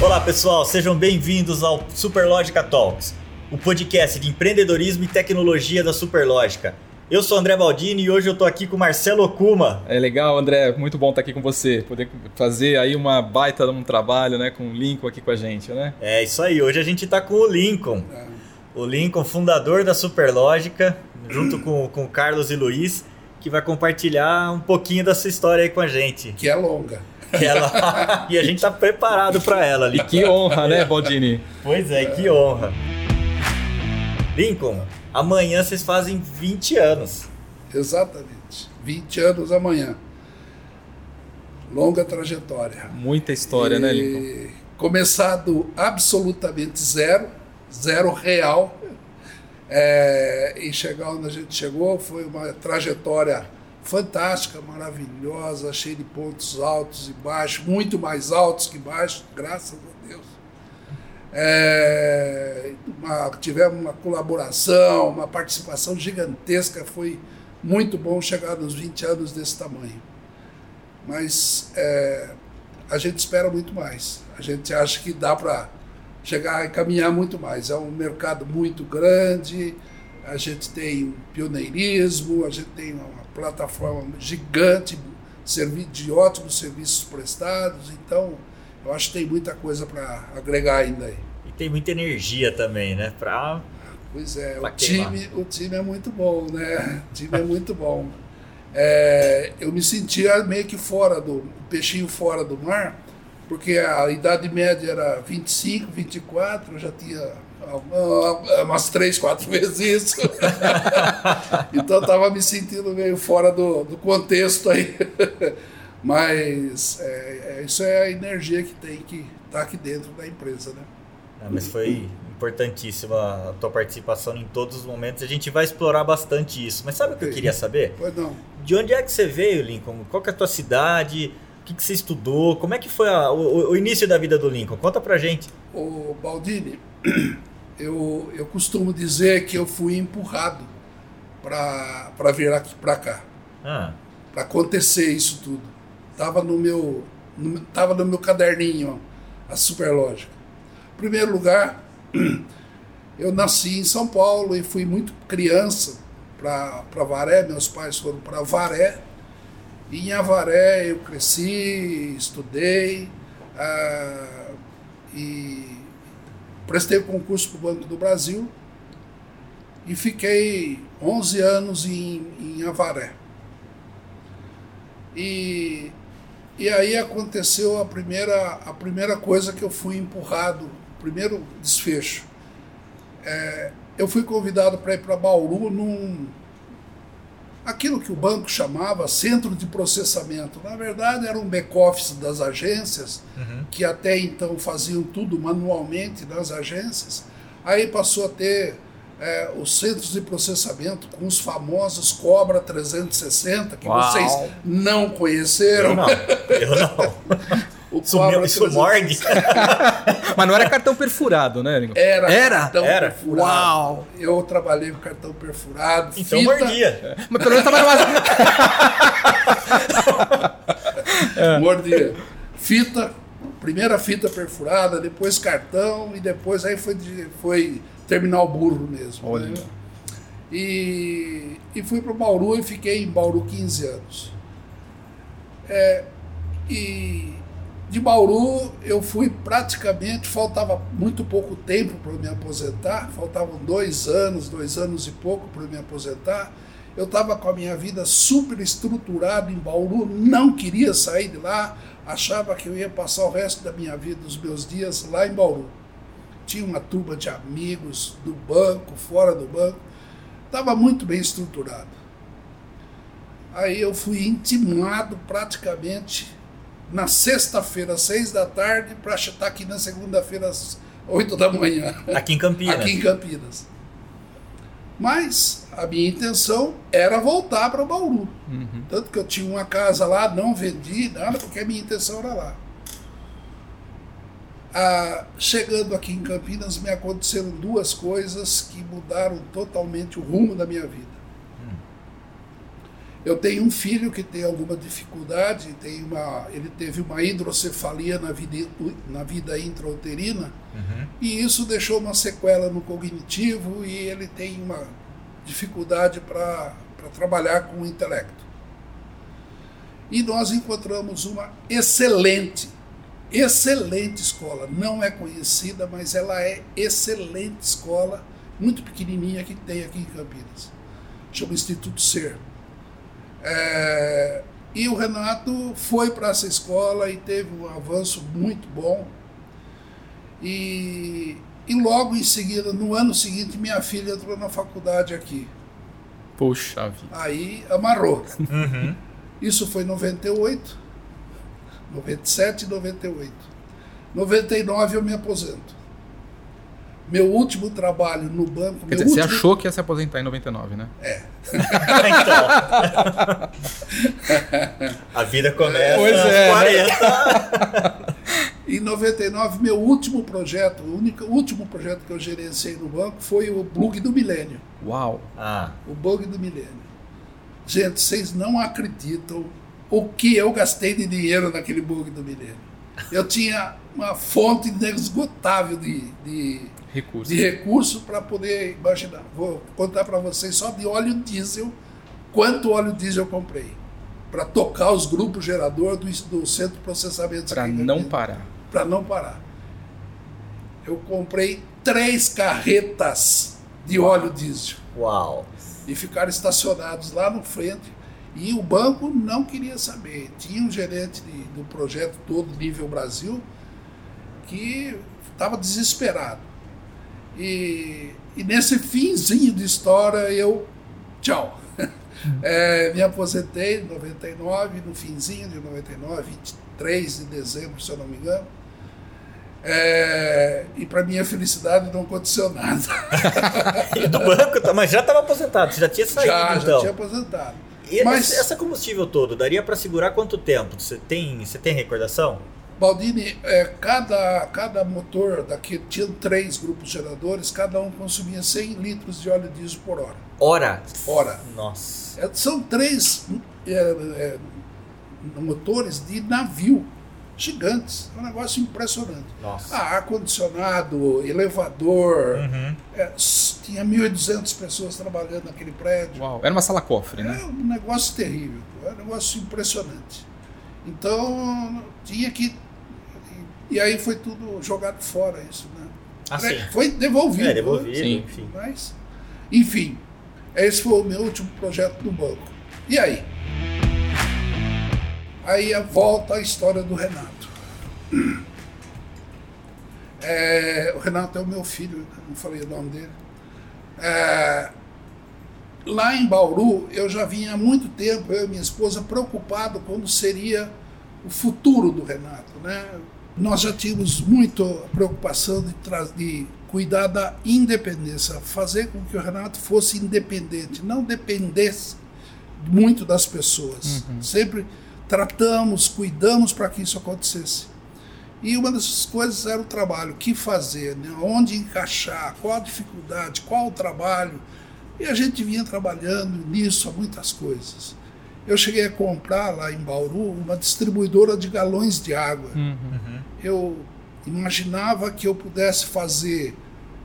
Olá pessoal, sejam bem-vindos ao Superlógica Talks, o podcast de empreendedorismo e tecnologia da Superlógica. Eu sou André Baldini e hoje eu tô aqui com o Marcelo Okuma. É legal, André, muito bom estar aqui com você, poder fazer aí uma baita de um trabalho, né, com o Lincoln aqui com a gente, né? É isso aí, hoje a gente tá com o Lincoln. O Lincoln, fundador da Superlógica, junto com, com o Carlos e Luiz, que vai compartilhar um pouquinho dessa história aí com a gente. Que é longa. Ela... e a gente tá preparado para ela ali. Que honra, né, Baldini? Pois é, que honra. Lincoln, amanhã vocês fazem 20 anos. Exatamente. 20 anos amanhã. Longa trajetória. Muita história, e... né, Lincoln? Começado absolutamente zero, zero real. É... e chegar onde a gente chegou foi uma trajetória fantástica, maravilhosa, cheia de pontos altos e baixos, muito mais altos que baixos, graças a Deus. É, uma, tivemos uma colaboração, uma participação gigantesca, foi muito bom chegar nos 20 anos desse tamanho. Mas é, a gente espera muito mais, a gente acha que dá para chegar e caminhar muito mais. É um mercado muito grande, a gente tem pioneirismo, a gente tem uma plataforma gigante de ótimos serviços prestados, então eu acho que tem muita coisa para agregar ainda aí. E tem muita energia também, né? Pra, pois é, o time, o time é muito bom, né? O time é muito bom. É, eu me sentia meio que fora do peixinho fora do mar, porque a idade média era 25, 24, eu já tinha umas três, quatro vezes isso. então estava me sentindo meio fora do, do contexto aí. Mas é, é, isso é a energia que tem que estar tá aqui dentro da empresa, né? Não, mas foi importantíssima a tua participação em todos os momentos. A gente vai explorar bastante isso. Mas sabe o que eu queria saber? Pois não. De onde é que você veio, Lincoln? Qual é a tua cidade? O que, que você estudou? Como é que foi a, o, o, início da vida do Lincoln? Conta pra gente. O Baldini, eu, eu costumo dizer que eu fui empurrado para vir aqui para cá. Ah. Para acontecer isso tudo. Tava no meu no, tava no meu caderninho a Superlógica. Em primeiro lugar, eu nasci em São Paulo e fui muito criança para Varé, meus pais foram para Varé. E em Avaré eu cresci, estudei ah, e Prestei concurso para o Banco do Brasil e fiquei 11 anos em, em Avaré. E, e aí aconteceu a primeira, a primeira coisa que eu fui empurrado, o primeiro desfecho. É, eu fui convidado para ir para Bauru num, aquilo que o banco chamava centro de processamento. Na verdade, era um back-office das agências, uhum. que até então faziam tudo manualmente nas agências. Aí passou a ter é, os centros de processamento com os famosos Cobra 360, que Uau. vocês não conheceram. Eu não. Eu não. O Sumiu, isso morde. Mas não era cartão perfurado, né, Lingo? Era. Era? Cartão era. perfurado. Uau! Eu trabalhei com cartão perfurado. Então fita... mordia. Mas pelo menos trabalhava. é. Mordia. Fita, primeira fita perfurada, depois cartão e depois aí foi, foi terminal burro mesmo. Olha. Né? E, e fui para o Bauru e fiquei em Bauru 15 anos. É, e de Bauru, eu fui praticamente, faltava muito pouco tempo para me aposentar, faltavam dois anos, dois anos e pouco para me aposentar. Eu estava com a minha vida super estruturada em Bauru, não queria sair de lá, achava que eu ia passar o resto da minha vida, dos meus dias lá em Bauru. Tinha uma turma de amigos do banco, fora do banco, estava muito bem estruturado. Aí eu fui intimado praticamente na sexta-feira, às seis da tarde, para estar aqui na segunda-feira, às oito da manhã. Aqui em Campinas. Aqui em Campinas. Mas a minha intenção era voltar para Bauru. Uhum. Tanto que eu tinha uma casa lá, não vendi nada, porque a minha intenção era lá. Ah, chegando aqui em Campinas, me aconteceram duas coisas que mudaram totalmente o rumo da minha vida. Eu tenho um filho que tem alguma dificuldade, tem uma, ele teve uma hidrocefalia na vida, na vida intrauterina, uhum. e isso deixou uma sequela no cognitivo e ele tem uma dificuldade para trabalhar com o intelecto. E nós encontramos uma excelente, excelente escola. Não é conhecida, mas ela é excelente escola, muito pequenininha que tem aqui em Campinas. Chama Instituto Ser. É, e o Renato foi para essa escola e teve um avanço muito bom. E, e logo em seguida, no ano seguinte, minha filha entrou na faculdade aqui. Puxa vida. Aí amarrou. Uhum. Isso foi em 98, 97 e 98. 99 eu me aposento. Meu último trabalho no banco. Quer dizer, último... você achou que ia se aposentar em 99, né? É. então. A vida começa pois é, 40. em 99, meu último projeto, o único, último projeto que eu gerenciei no banco foi o Bug do Milênio. Uau! Ah. O Bug do Milênio. Gente, vocês não acreditam o que eu gastei de dinheiro naquele bug do milênio. Eu tinha uma fonte inesgotável de, de recurso, de recurso para poder imaginar. Vou contar para vocês só de óleo diesel, quanto óleo diesel eu comprei para tocar os grupos gerador do, do centro de processamento. Para não parar. Para não parar. Eu comprei três carretas de óleo diesel. Uau! e ficaram estacionados lá no frente. E o banco não queria saber. Tinha um gerente de, do projeto todo nível Brasil que estava desesperado. E, e, nesse finzinho de história eu tchau. É, me aposentei em 99, no finzinho de 99, 23 de dezembro, se eu não me engano. É, e para minha felicidade não aconteceu nada. e do banco, tá, mas já estava aposentado, você já tinha saído já, então. Já tinha aposentado. E mas, essa combustível todo, daria para segurar quanto tempo? Você tem, você tem recordação? Baldini, é, cada, cada motor daqui tinha três grupos geradores, cada um consumia 100 litros de óleo diesel por hora. Hora? Hora. Nossa. É, são três é, é motores de navio gigantes. É um negócio impressionante. Nossa. Ah, ar-condicionado, elevador. Uhum. É, tinha 1.200 pessoas trabalhando naquele prédio. Uau, era uma sala cofre, né? É um negócio terrível, é um negócio impressionante. Então, tinha que. E aí foi tudo jogado fora, isso, né? Ah, sim. Foi devolvido. É, devolvido, sim. enfim. Mas, enfim, esse foi o meu último projeto do banco. E aí? Aí volta a história do Renato. É, o Renato é o meu filho, não falei o nome dele. É, lá em Bauru, eu já vinha há muito tempo, eu e minha esposa, preocupado como seria o futuro do Renato. Né? Nós já tínhamos muito preocupação de, de cuidar da independência, fazer com que o Renato fosse independente, não dependesse muito das pessoas. Uhum. Sempre tratamos, cuidamos para que isso acontecesse. E uma dessas coisas era o trabalho, o que fazer, né? onde encaixar, qual a dificuldade, qual o trabalho. E a gente vinha trabalhando nisso, a muitas coisas. Eu cheguei a comprar lá em Bauru uma distribuidora de galões de água. Uhum. Eu imaginava que eu pudesse fazer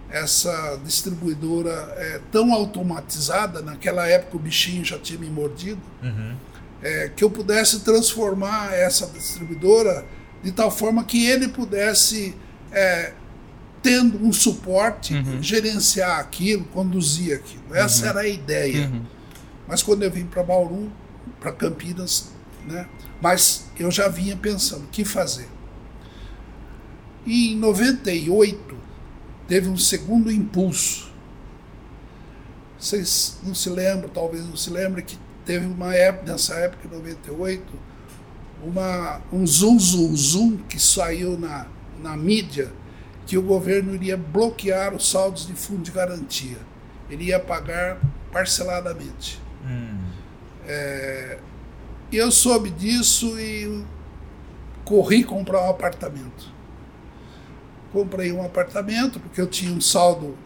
essa distribuidora é, tão automatizada, naquela época o bichinho já tinha me mordido. Uhum é, que eu pudesse transformar essa distribuidora de tal forma que ele pudesse, é, tendo um suporte, uhum. gerenciar aquilo, conduzir aquilo. Essa uhum. era a ideia. Uhum. Mas quando eu vim para Bauru, para Campinas, né, mas eu já vinha pensando o que fazer. E em 98 teve um segundo impulso. Vocês não se lembram, talvez não se lembrem, que teve uma época, nessa época, em 98, uma, um zoom, zoom, zoom que saiu na, na mídia que o governo iria bloquear os saldos de fundo de garantia. Ele ia pagar parceladamente. Hum. É, eu soube disso e corri comprar um apartamento. Comprei um apartamento porque eu tinha um saldo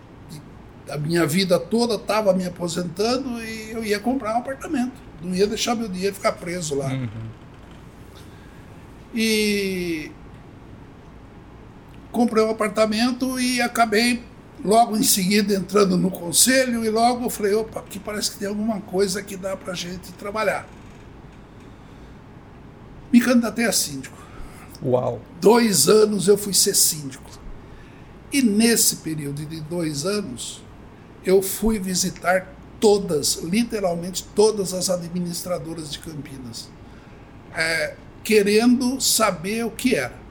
a minha vida toda estava me aposentando e eu ia comprar um apartamento. Não ia deixar meu dinheiro ficar preso lá. Uhum. E comprei um apartamento e acabei logo em seguida entrando no conselho e logo eu falei, opa, aqui parece que tem alguma coisa que dá pra gente trabalhar. Me candidatei a síndico. Uau! Dois anos eu fui ser síndico. E nesse período de dois anos, eu fui visitar todas, literalmente todas as administradoras de Campinas, é, querendo saber o que era.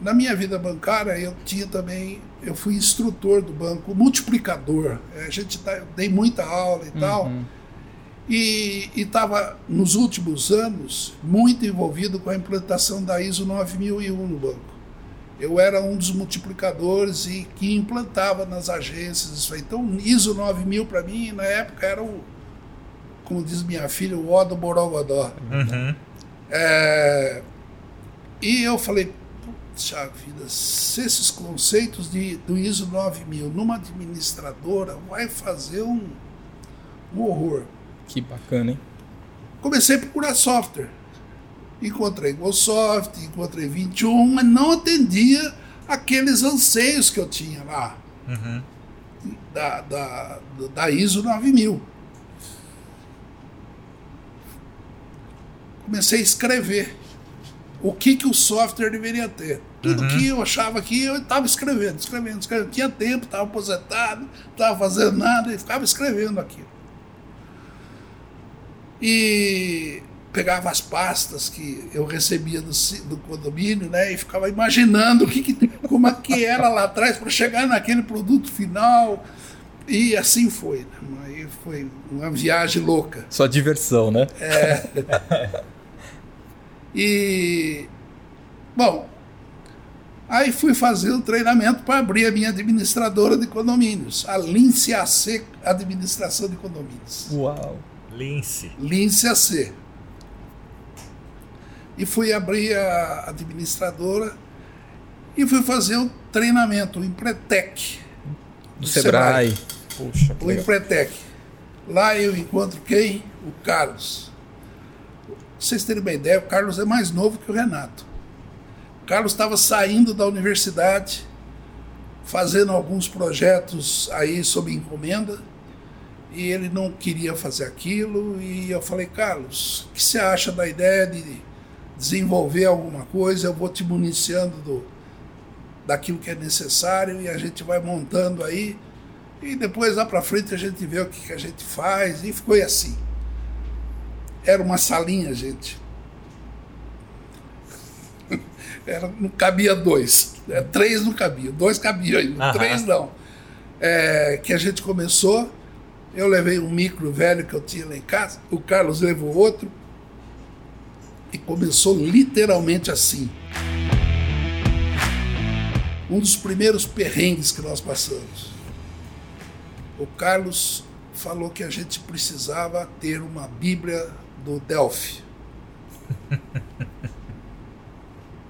Na minha vida bancária, eu tinha também, eu fui instrutor do banco, multiplicador. É, a gente tá, dei muita aula e uhum. tal. E estava, nos últimos anos, muito envolvido com a implantação da ISO 9001 no banco. Eu era um dos multiplicadores e que implantava nas agências isso aí. Então, ISO 9000 para mim, na época, era o, como diz minha filha, o ó do Borogodó. Uhum. É, e eu falei, puxa vida, se esses conceitos de, do ISO 9000 numa administradora vai fazer um, um horror. Que bacana, hein? Comecei a procurar software. Encontrei Microsoft, encontrei 21, mas não atendia aqueles anseios que eu tinha lá. Uhum. Da, da, da ISO 9000. Comecei a escrever o que, que o software deveria ter. Tudo uhum. que eu achava que eu estava escrevendo, escrevendo, escrevendo. Tinha tempo, estava aposentado, não estava fazendo nada e ficava escrevendo aquilo. E pegava as pastas que eu recebia do, do condomínio, né, e ficava imaginando o que, que como é que era lá atrás para chegar naquele produto final. E assim foi. Né? Aí foi uma viagem louca. Só diversão, né? É. e bom, aí fui fazer o treinamento para abrir a minha administradora de condomínios, a Lince AC Administração de Condomínios. Uau. Lince. Lince AC. E fui abrir a administradora e fui fazer um treinamento, o Empretec. Do Sebrae. Sebrae. Puxa, o Empretec. Lá eu encontro quem? O Carlos. Pra vocês terem uma ideia, o Carlos é mais novo que o Renato. O Carlos estava saindo da universidade, fazendo alguns projetos aí sob encomenda e ele não queria fazer aquilo. E eu falei, Carlos, o que você acha da ideia de desenvolver alguma coisa? Eu vou te municiando do, daquilo que é necessário e a gente vai montando aí. E depois lá para frente a gente vê o que, que a gente faz. E ficou assim. Era uma salinha, gente. Era, não cabia dois. É, três não cabia, dois cabiam ainda, três não. É, que a gente começou eu levei um micro velho que eu tinha lá em casa, o Carlos levou outro, e começou literalmente assim. Um dos primeiros perrengues que nós passamos. O Carlos falou que a gente precisava ter uma Bíblia do Delphi.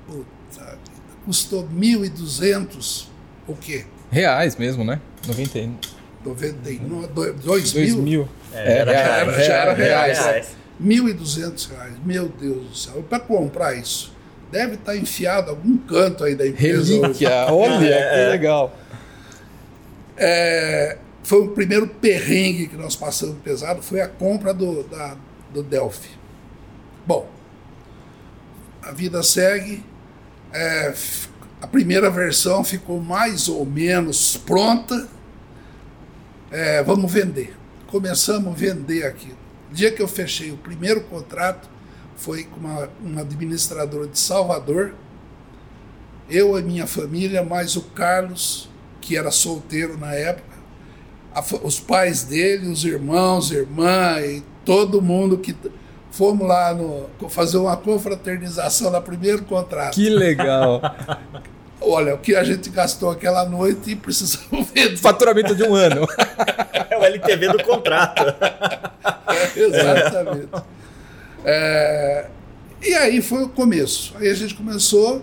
Puta vida. Custou 1.200 o quê? Reais mesmo, né? 90. 99, 2000. mil. É, era, já, era, já era reais. reais. R$ 1.200. Meu Deus do céu. Para comprar isso, deve estar tá enfiado algum canto aí da empresa. Relíquia. Olha, é, que legal. É, foi o primeiro perrengue que nós passamos pesado, foi a compra do, da, do Delphi. Bom, a vida segue. É, a primeira versão ficou mais ou menos pronta é, vamos vender. Começamos a vender aquilo. O dia que eu fechei o primeiro contrato foi com uma, uma administradora de Salvador, eu e minha família, mais o Carlos, que era solteiro na época, a, os pais dele, os irmãos, irmã e todo mundo que fomos lá no, fazer uma confraternização no primeiro contrato. Que legal! Olha, o que a gente gastou aquela noite e precisamos ver. Faturamento de um ano. é o LTV do contrato. É, exatamente. É, e aí foi o começo. Aí a gente começou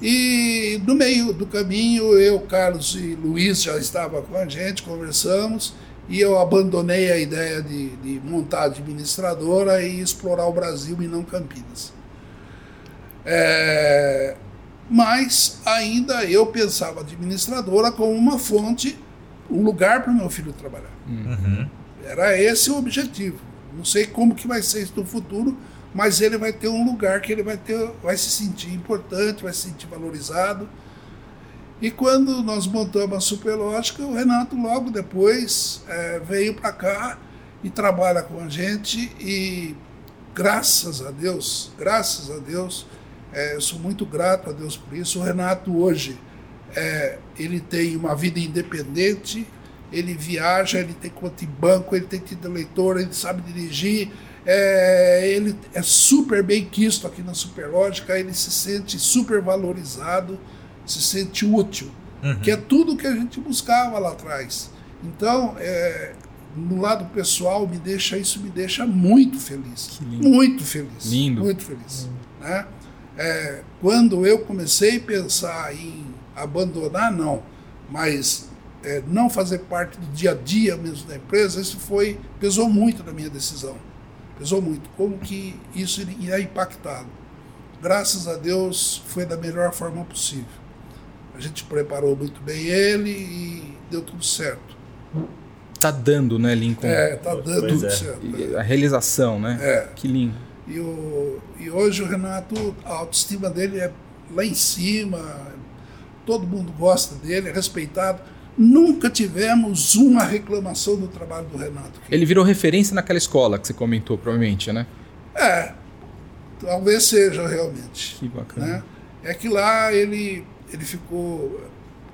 e no meio do caminho eu, Carlos e Luiz já estavam com a gente, conversamos e eu abandonei a ideia de, de montar administradora e explorar o Brasil e não Campinas. É, mas ainda eu pensava administradora como uma fonte, um lugar para o meu filho trabalhar. Uhum. Era esse o objetivo. Não sei como que vai ser isso no futuro, mas ele vai ter um lugar que ele vai ter, vai se sentir importante, vai se sentir valorizado. E quando nós montamos a Superlógica, o Renato logo depois é, veio para cá e trabalha com a gente e graças a Deus, graças a Deus, é, eu sou muito grato a Deus por isso. O Renato hoje é, ele tem uma vida independente, ele viaja, ele tem conta em banco, ele tem título leitor, ele sabe dirigir, é, ele é super bem quisto aqui na Superlógica, ele se sente super valorizado, se sente útil, uhum. que é tudo que a gente buscava lá atrás. Então, é, no lado pessoal, me deixa isso me deixa muito feliz, muito feliz, lindo. muito feliz, né? É, quando eu comecei a pensar em abandonar, não, mas é, não fazer parte do dia a dia mesmo da empresa, isso foi pesou muito na minha decisão pesou muito. Como que isso iria impactá-lo? Graças a Deus foi da melhor forma possível. A gente preparou muito bem ele e deu tudo certo. Tá dando, né, Lincoln? É, tá dando pois tudo é. certo. E a realização, né? É. Que lindo. E, o, e hoje o Renato, a autoestima dele é lá em cima, todo mundo gosta dele, é respeitado Nunca tivemos uma reclamação do trabalho do Renato. Ele virou referência naquela escola que você comentou, provavelmente, né? É, talvez seja realmente. Que bacana. Né? É que lá ele, ele ficou.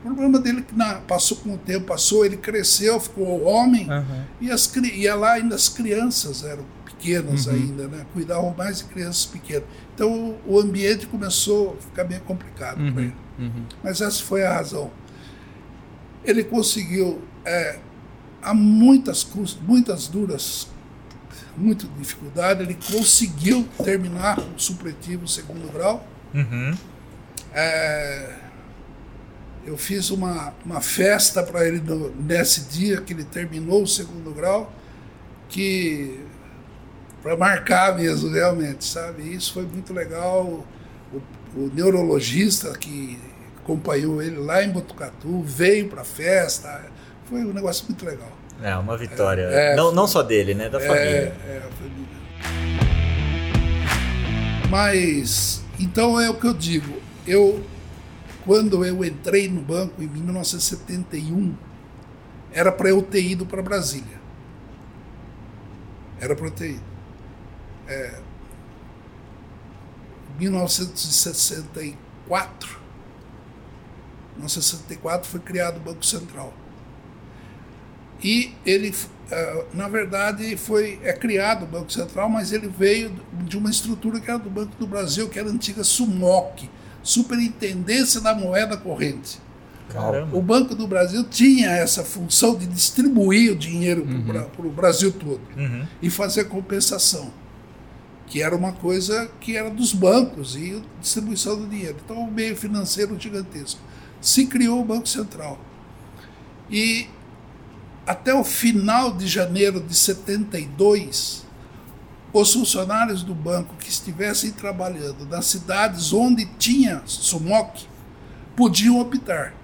O problema dele que na, passou com o tempo, passou, ele cresceu, ficou homem, uhum. e, as, e lá ainda as crianças eram pequenas uhum. ainda, né? Cuidavam mais de crianças pequenas. Então o ambiente começou a ficar bem complicado uhum. para ele. Uhum. Mas essa foi a razão ele conseguiu, é, há muitas, muitas duras, muita dificuldade, ele conseguiu terminar o supletivo segundo grau. Uhum. É, eu fiz uma, uma festa para ele no, nesse dia que ele terminou o segundo grau, que para marcar mesmo, realmente, sabe? Isso foi muito legal. O, o neurologista que acompanhou ele lá em Botucatu, veio para a festa. Foi um negócio muito legal. É, uma vitória. É, é, não, não só dele, né? Da é, família. É, a família. Mas, então é o que eu digo. Eu, quando eu entrei no banco em 1971, era para eu ter ido para Brasília. Era para eu ter ido. É, 1964, 1964 foi criado o Banco Central. E ele, eh, na verdade, foi é criado o Banco Central, mas ele veio de uma estrutura que era do Banco do Brasil, que era a antiga SUMOC, Superintendência da Moeda Corrente. Caramba. O Banco do Brasil tinha essa função de distribuir o dinheiro uhum. para o Brasil todo uhum. e fazer compensação, que era uma coisa que era dos bancos e distribuição do dinheiro. Então, um meio financeiro gigantesco se criou o Banco Central. E até o final de janeiro de 72, os funcionários do banco que estivessem trabalhando nas cidades onde tinha SUMOC podiam optar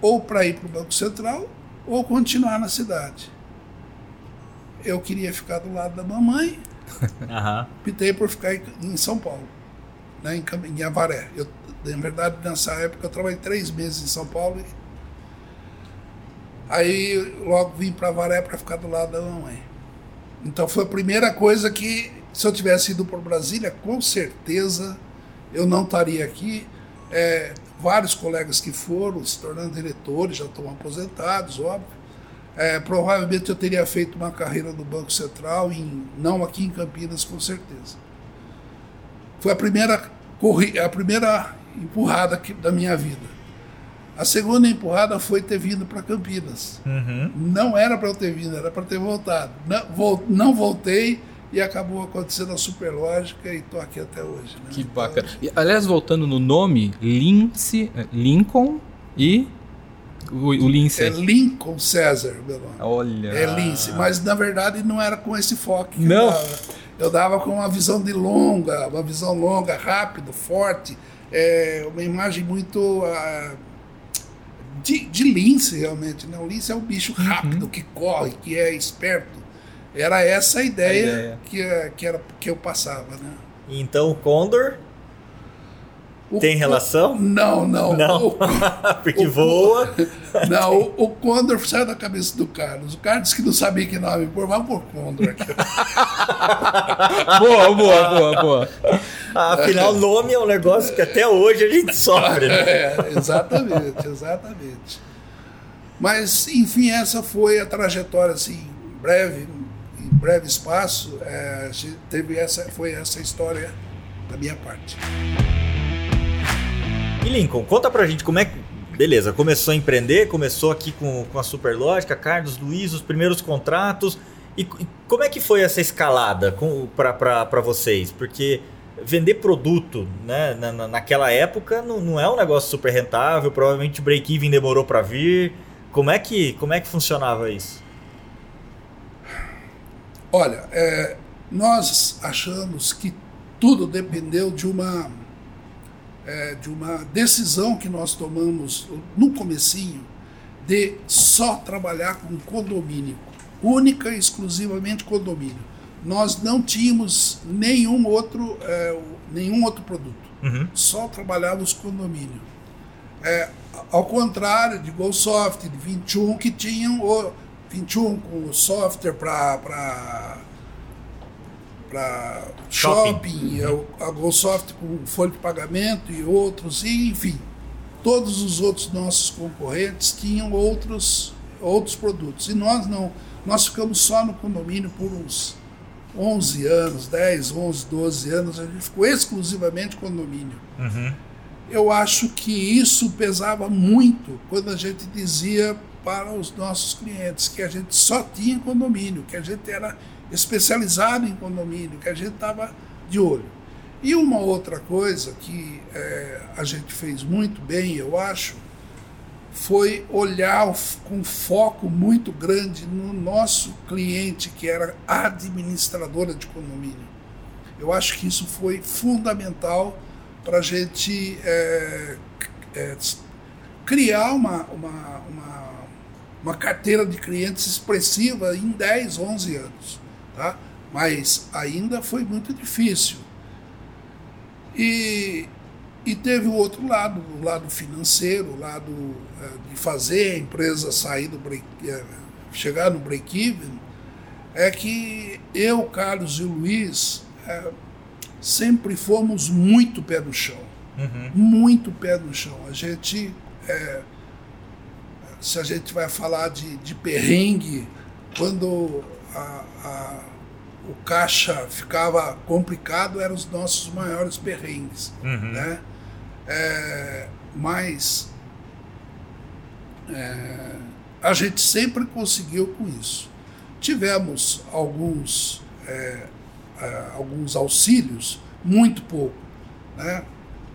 ou para ir para o Banco Central ou continuar na cidade. Eu queria ficar do lado da mamãe, uhum. optei por ficar em São Paulo, né, em, em Avaré. Eu na verdade, nessa época eu trabalhei três meses em São Paulo. Aí logo vim para Varé para ficar do lado da mamãe. Então foi a primeira coisa que, se eu tivesse ido para Brasília, com certeza eu não estaria aqui. É, vários colegas que foram se tornando diretores, já estão aposentados, óbvio. É, provavelmente eu teria feito uma carreira no Banco Central, em, não aqui em Campinas, com certeza. Foi a primeira, a primeira empurrada da minha vida. A segunda empurrada foi ter vindo para Campinas. Uhum. Não era para eu ter vindo, era para ter voltado. Não, não, voltei e acabou acontecendo a Superlógica e estou aqui até hoje. Né? Que bacana. E, aliás, voltando no nome, Lince, Lincoln e o, o Lince. É Lincoln César, meu nome. Olha. É Lince, mas na verdade não era com esse foco. Não. Eu dava. eu dava com uma visão de longa, uma visão longa, rápido, forte, é, uma imagem muito ah, de, de lince realmente. Né? O lince é um bicho rápido que corre, que é esperto. Era essa a ideia, A ideia. Que, eh, que, era, que eu passava. Né? Então o Condor O tem co- relação? Não, não. Não, O- porque o- voa. Não, o, o Condor saiu da cabeça do Carlos. O Carlos disse que não sabia que nome pôr, vamos por Condor aqui. Boa, boa, boa, boa. Afinal, nome é um negócio que até hoje a gente sofre. Né? É, exatamente, exatamente. Mas, enfim, essa foi a trajetória, assim, breve, em breve espaço, é, teve essa, foi essa história da minha parte. E Lincoln, conta pra gente como é que. Beleza, começou a empreender, começou aqui com, com a Superlógica, Carlos, Luiz, os primeiros contratos. E, e como é que foi essa escalada para vocês? Porque vender produto né, na, na- naquela época não, não é um negócio super rentável, provavelmente o break-even demorou para vir. Como é, que, como é que funcionava isso? Olha, é, nós achamos que tudo dependeu de uma é, de uma decisão que nós tomamos no comecinho de só trabalhar com condomínio, única e exclusivamente condomínio. Nós não tínhamos nenhum outro é, nenhum outro produto, Uhum. só trabalhávamos condomínio. É, ao contrário de GoSoft, de 21, que tinham o 21 com software para para Shopping. shopping, é o- a GoSoft com folha de pagamento e outros, e, enfim, todos os outros nossos concorrentes tinham outros outros produtos. E nós não, nós ficamos só no condomínio por uns 11 anos, 10, 11, 12 anos, a gente ficou exclusivamente condomínio. Uhum. Eu acho que isso pesava muito quando a gente dizia para os nossos clientes que a gente só tinha condomínio, que a gente era especializado em condomínio, que a gente estava de olho. E uma outra coisa que eh, a gente fez muito bem, eu acho, foi olhar com foco muito grande no nosso cliente, que era administradora de condomínio. Eu acho que isso foi fundamental para a gente é, é, criar uma, uma, uma, uma carteira de clientes expressiva em 10, 11 anos. Tá? Mas ainda foi muito difícil. E, e teve o outro lado, o lado financeiro, o lado eh, de fazer a empresa sair do break, eh, chegar no break-even, é que eu, Carlos e o Luiz eh, sempre fomos muito pé no chão. Uhum. Muito pé no chão. A gente, eh, se a gente vai falar de, de perrengue, quando a- a- o caixa ficava complicado, eram os nossos maiores perrengues Uhum. né? É, mas é, a gente sempre conseguiu com isso. Tivemos alguns, é, é, alguns auxílios, muito pouco. Né?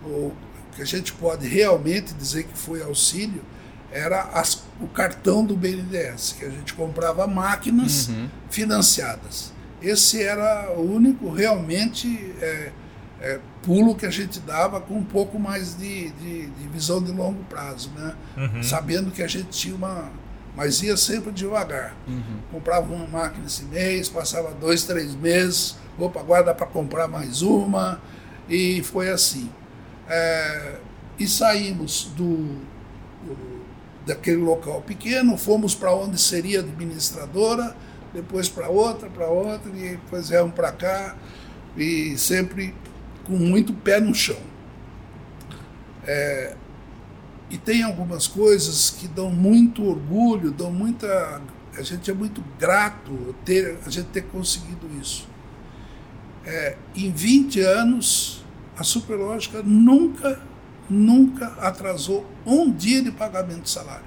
O que a gente pode realmente dizer que foi auxílio era as- o cartão do BNDES, que a gente comprava máquinas Uhum. financiadas. Esse era o único realmente é, pulo que a gente dava com um pouco mais de, de- de visão de longo prazo, né? Uhum. Sabendo que a gente tinha uma. Mas ia sempre devagar. Uhum. Comprava uma máquina esse mês, passava dois, três meses, opa, agora dá para comprar mais uma, e foi assim. É, e saímos do, do- daquele local pequeno, fomos para onde seria administradora, depois para outra, para outra, e depois viemos para cá, e sempre com muito pé no chão. É, e tem algumas coisas que dão muito orgulho, dão muita. A gente é muito grato ter, a gente ter conseguido isso. É, em 20 anos, a Superlógica nunca, nunca atrasou um dia de pagamento de salário.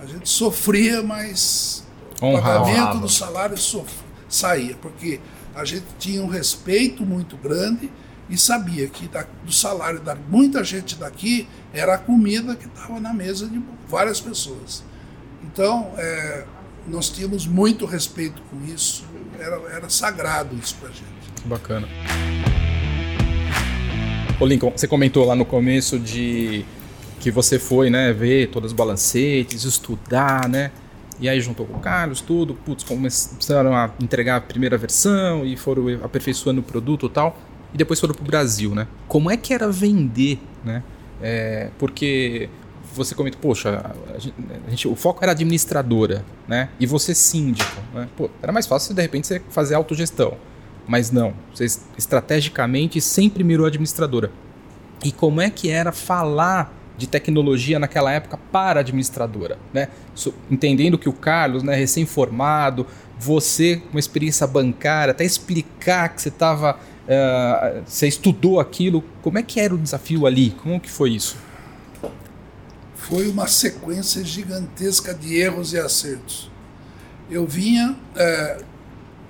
A gente sofria, mas o pagamento do salário sof- saía, porque a gente tinha um respeito muito grande e sabia que da, do salário da muita gente daqui era a comida que estava na mesa de várias pessoas. Então, é, nós tínhamos muito respeito com isso, era, era sagrado isso para gente. Bacana. Ô Lincoln, você comentou lá no começo de que você foi, né, ver todas as balancetes, estudar, né? E aí juntou com o Carlos, tudo, putz, começaram a entregar a primeira versão e foram aperfeiçoando o produto e tal. E depois foram para o Brasil, né? Como é que era vender, né? É, porque você comentou, poxa, a gente, a gente, o foco era administradora, né? E você síndico, né? Pô, era mais fácil de repente você fazer autogestão. Mas não, você estrategicamente sempre mirou administradora. E como é que era falar de tecnologia naquela época para administradora, né? Entendendo que o Carlos, né, recém-formado, você com experiência bancária, até explicar que você estava, uh, eh, você estudou aquilo, como é que era o desafio ali? Como que foi isso? Foi uma sequência gigantesca de erros e acertos. Eu vinha, é,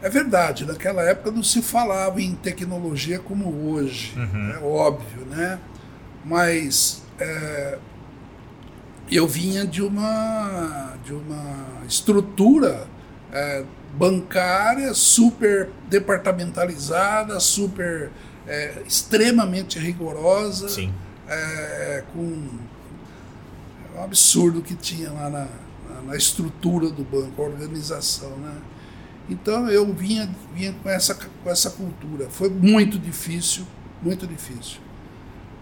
é verdade, naquela época não se falava em tecnologia como hoje, uhum. é óbvio, né? Mas é, eu vinha de uma, de uma estrutura é, bancária super departamentalizada, super é, extremamente rigorosa, Sim. É, com é um absurdo que tinha lá na, na, na, estrutura do banco, a organização, né? Então eu vinha, vinha com, essa, com essa cultura. Foi muito difícil, muito difícil.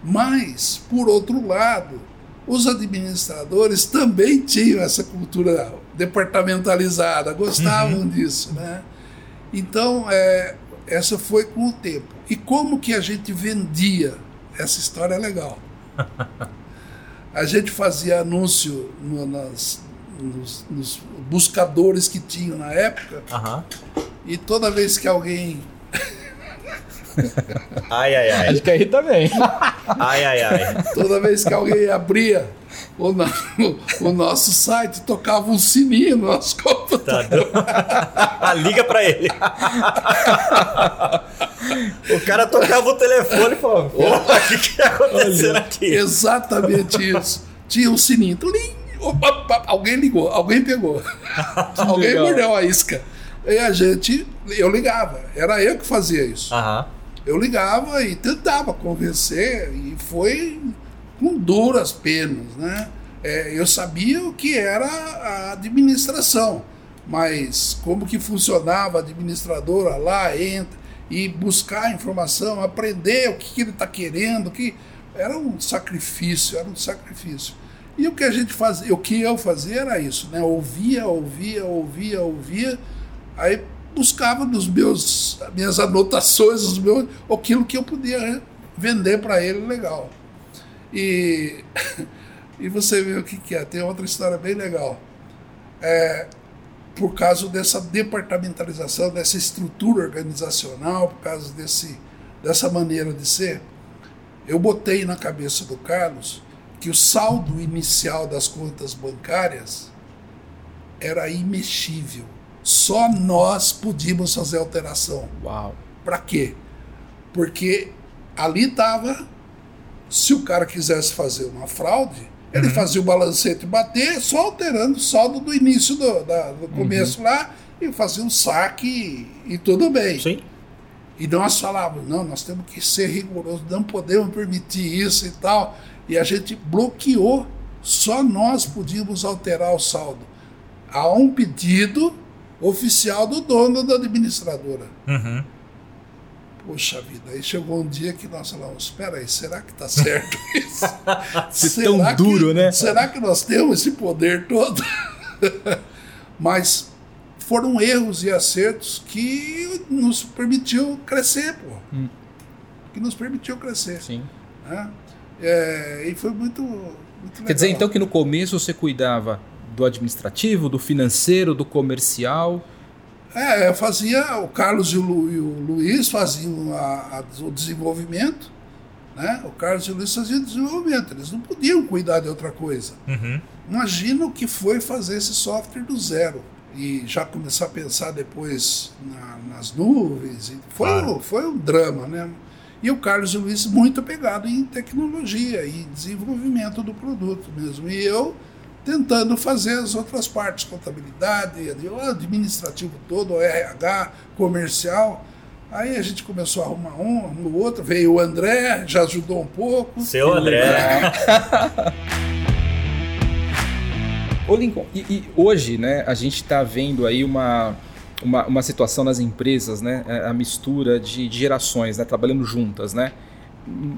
Mas, por outro lado, os administradores também tinham essa cultura departamentalizada, gostavam uhum. disso, né? Então, é, essa foi com o tempo. E como que a gente vendia? Essa história é legal. A gente fazia anúncio no, nas, nos, nos, buscadores que tinham na época, uhum. e toda vez que alguém Ai, ai, ai. Acho que aí também. Ai, ai, ai. Toda vez que alguém abria o, o nosso site, tocava um sininho no nosso computador. Tá Liga para ele. o cara tocava o telefone e falava: o que, que tá acontecendo Olha, aqui? Exatamente isso. Tinha um sininho. Opa, alguém ligou, alguém pegou. alguém mordeu a isca. E a gente, eu ligava, era eu que fazia isso. Aham. Eu ligava e tentava convencer, e foi com duras penas, né? É, eu sabia o que era a administração, mas como que funcionava a administradora lá, entra e buscar informação, aprender o que, que ele está querendo, que era um sacrifício, era um sacrifício. E o que a gente fazia, o que eu fazia era isso, né? Ouvia, ouvia, ouvia, ouvia, aí buscava nos meus minhas anotações, os meus, aquilo que eu podia vender para ele legal. E, e você vê o que, que é. Tem outra história bem legal. É, por causa dessa departamentalização, dessa estrutura organizacional, por causa desse, dessa maneira de ser, eu botei na cabeça do Carlos que o saldo inicial das contas bancárias era imexível só nós podíamos fazer alteração. Uau. Para quê? Porque ali estava, se o cara quisesse fazer uma fraude, ele uhum. fazia o balancete bater, só alterando o saldo do início do, da, do começo uhum. lá, e fazia um saque e, e tudo bem. Sim. E nós falávamos, não, nós temos que ser rigorosos, não podemos permitir isso e tal. E a gente bloqueou, só nós podíamos alterar o saldo. Há um pedido oficial do dono da administradora. Uhum. Poxa vida, aí chegou um dia que nós falamos, espera aí, será que está certo isso? Se tão que, duro, né? Será que nós temos esse poder todo? Mas foram erros e acertos que nos permitiu crescer, pô. Hum. Que nos permitiu crescer. Sim. Né? É, e foi muito, muito Quer dizer, então, que no começo você cuidava do administrativo, do financeiro, do comercial? É, fazia, o Carlos e o, Lu, e o Luiz faziam a, a, o desenvolvimento, né? O Carlos e o Luiz faziam o desenvolvimento, eles não podiam cuidar de outra coisa. Uhum. Imagina o que foi fazer esse software do zero e já começar a pensar depois na, nas nuvens. Foi, claro. foi um drama, né? E o Carlos e o Luiz muito pegado em tecnologia e desenvolvimento do produto mesmo. E eu tentando fazer as outras partes, contabilidade, administrativo todo, RH, comercial. Aí a gente começou a arrumar um, arrumou outro, veio o André, já ajudou um pouco. Seu André. Ô Lincoln, e, e, hoje, né, a gente está vendo aí uma, uma, uma, situação nas empresas, né, é, a mistura de, de gerações, né, trabalhando juntas, né,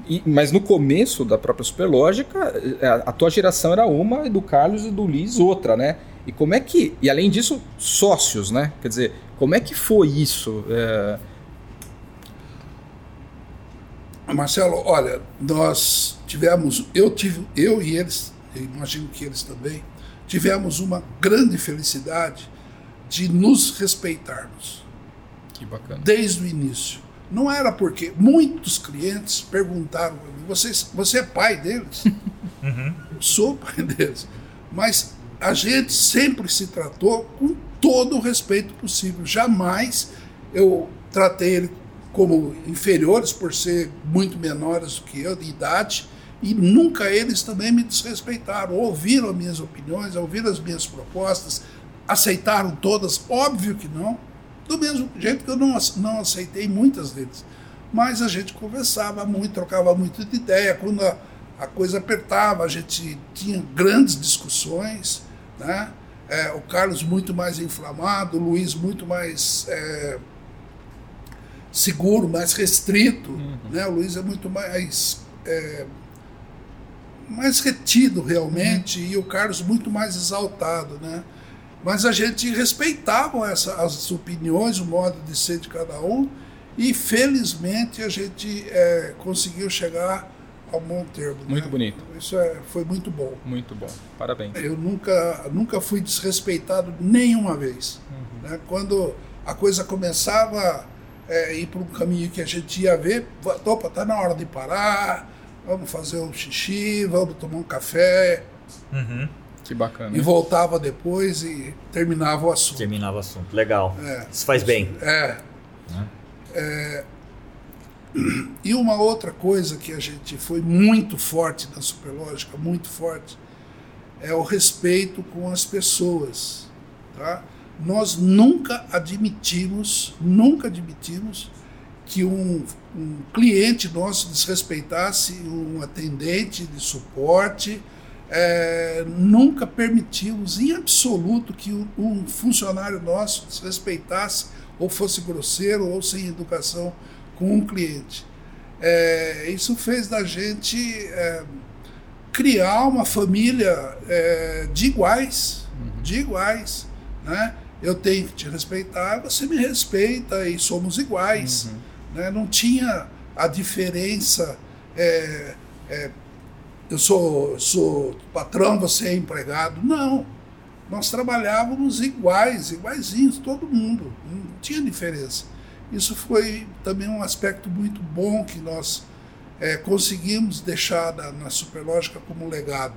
e, mas no começo da própria Superlógica, é, a, a tua geração era uma, e do Carlos e do Liz outra, né, e como é que, e além disso, sócios, né, quer dizer, como é que foi isso? É... Marcelo, olha, nós tivemos, eu tive, eu e eles, eu imagino que eles também, tivemos uma grande felicidade de nos respeitarmos. Que bacana. Desde o início. Não era porque muitos clientes perguntaram para mim: você, você é pai deles? Uhum. Sou pai deles. Mas a gente sempre se tratou com todo o respeito possível. Jamais eu tratei ele como inferiores por ser muito menores do que eu de idade e nunca eles também me desrespeitaram, ouviram as minhas opiniões, ouviram as minhas propostas, aceitaram todas, óbvio que não, do mesmo jeito que eu não, não aceitei muitas deles. Mas a gente conversava muito, trocava muito de ideia, quando a, a coisa apertava, a gente tinha grandes discussões, né? É, o Carlos muito mais inflamado, o Luiz muito mais é, seguro, mais restrito, uhum. né? O Luiz é muito mais é, mais retido realmente uhum. e o Carlos muito mais exaltado, né? Mas a gente respeitava essa, as opiniões, o modo de ser de cada um e felizmente a gente é, conseguiu chegar ao bom termo. Muito né? bonito. Isso é, foi muito bom. Muito bom. Parabéns. Eu nunca, nunca fui desrespeitado nenhuma vez. Uhum. Né? Quando a coisa começava a é, ir para um caminho que a gente ia ver, opa, tá na hora de parar, vamos fazer um xixi, vamos tomar um café. Uhum. Que bacana. E voltava depois e terminava o assunto. Terminava o assunto. Legal. É, Isso faz bem. É. Né? é. E uma outra coisa que a gente foi muito forte na Superlógica, muito forte, é o respeito com as pessoas. Tá? Nós nunca admitimos, nunca admitimos que um, um cliente nosso desrespeitasse um atendente de suporte. É, nunca permitimos em absoluto que um funcionário nosso desrespeitasse ou fosse grosseiro ou sem educação com um cliente. É, isso fez da gente é, criar uma família é, de iguais, uhum. de iguais, né? Eu tenho que te respeitar, você me respeita e somos iguais. Uhum. Né? Não tinha a diferença. É, é, eu sou, sou patrão, você é empregado. Não. Nós trabalhávamos iguais, iguaizinhos, todo mundo. Não tinha diferença. Isso foi também um aspecto muito bom que nós é, conseguimos deixar na, na Superlógica como legado.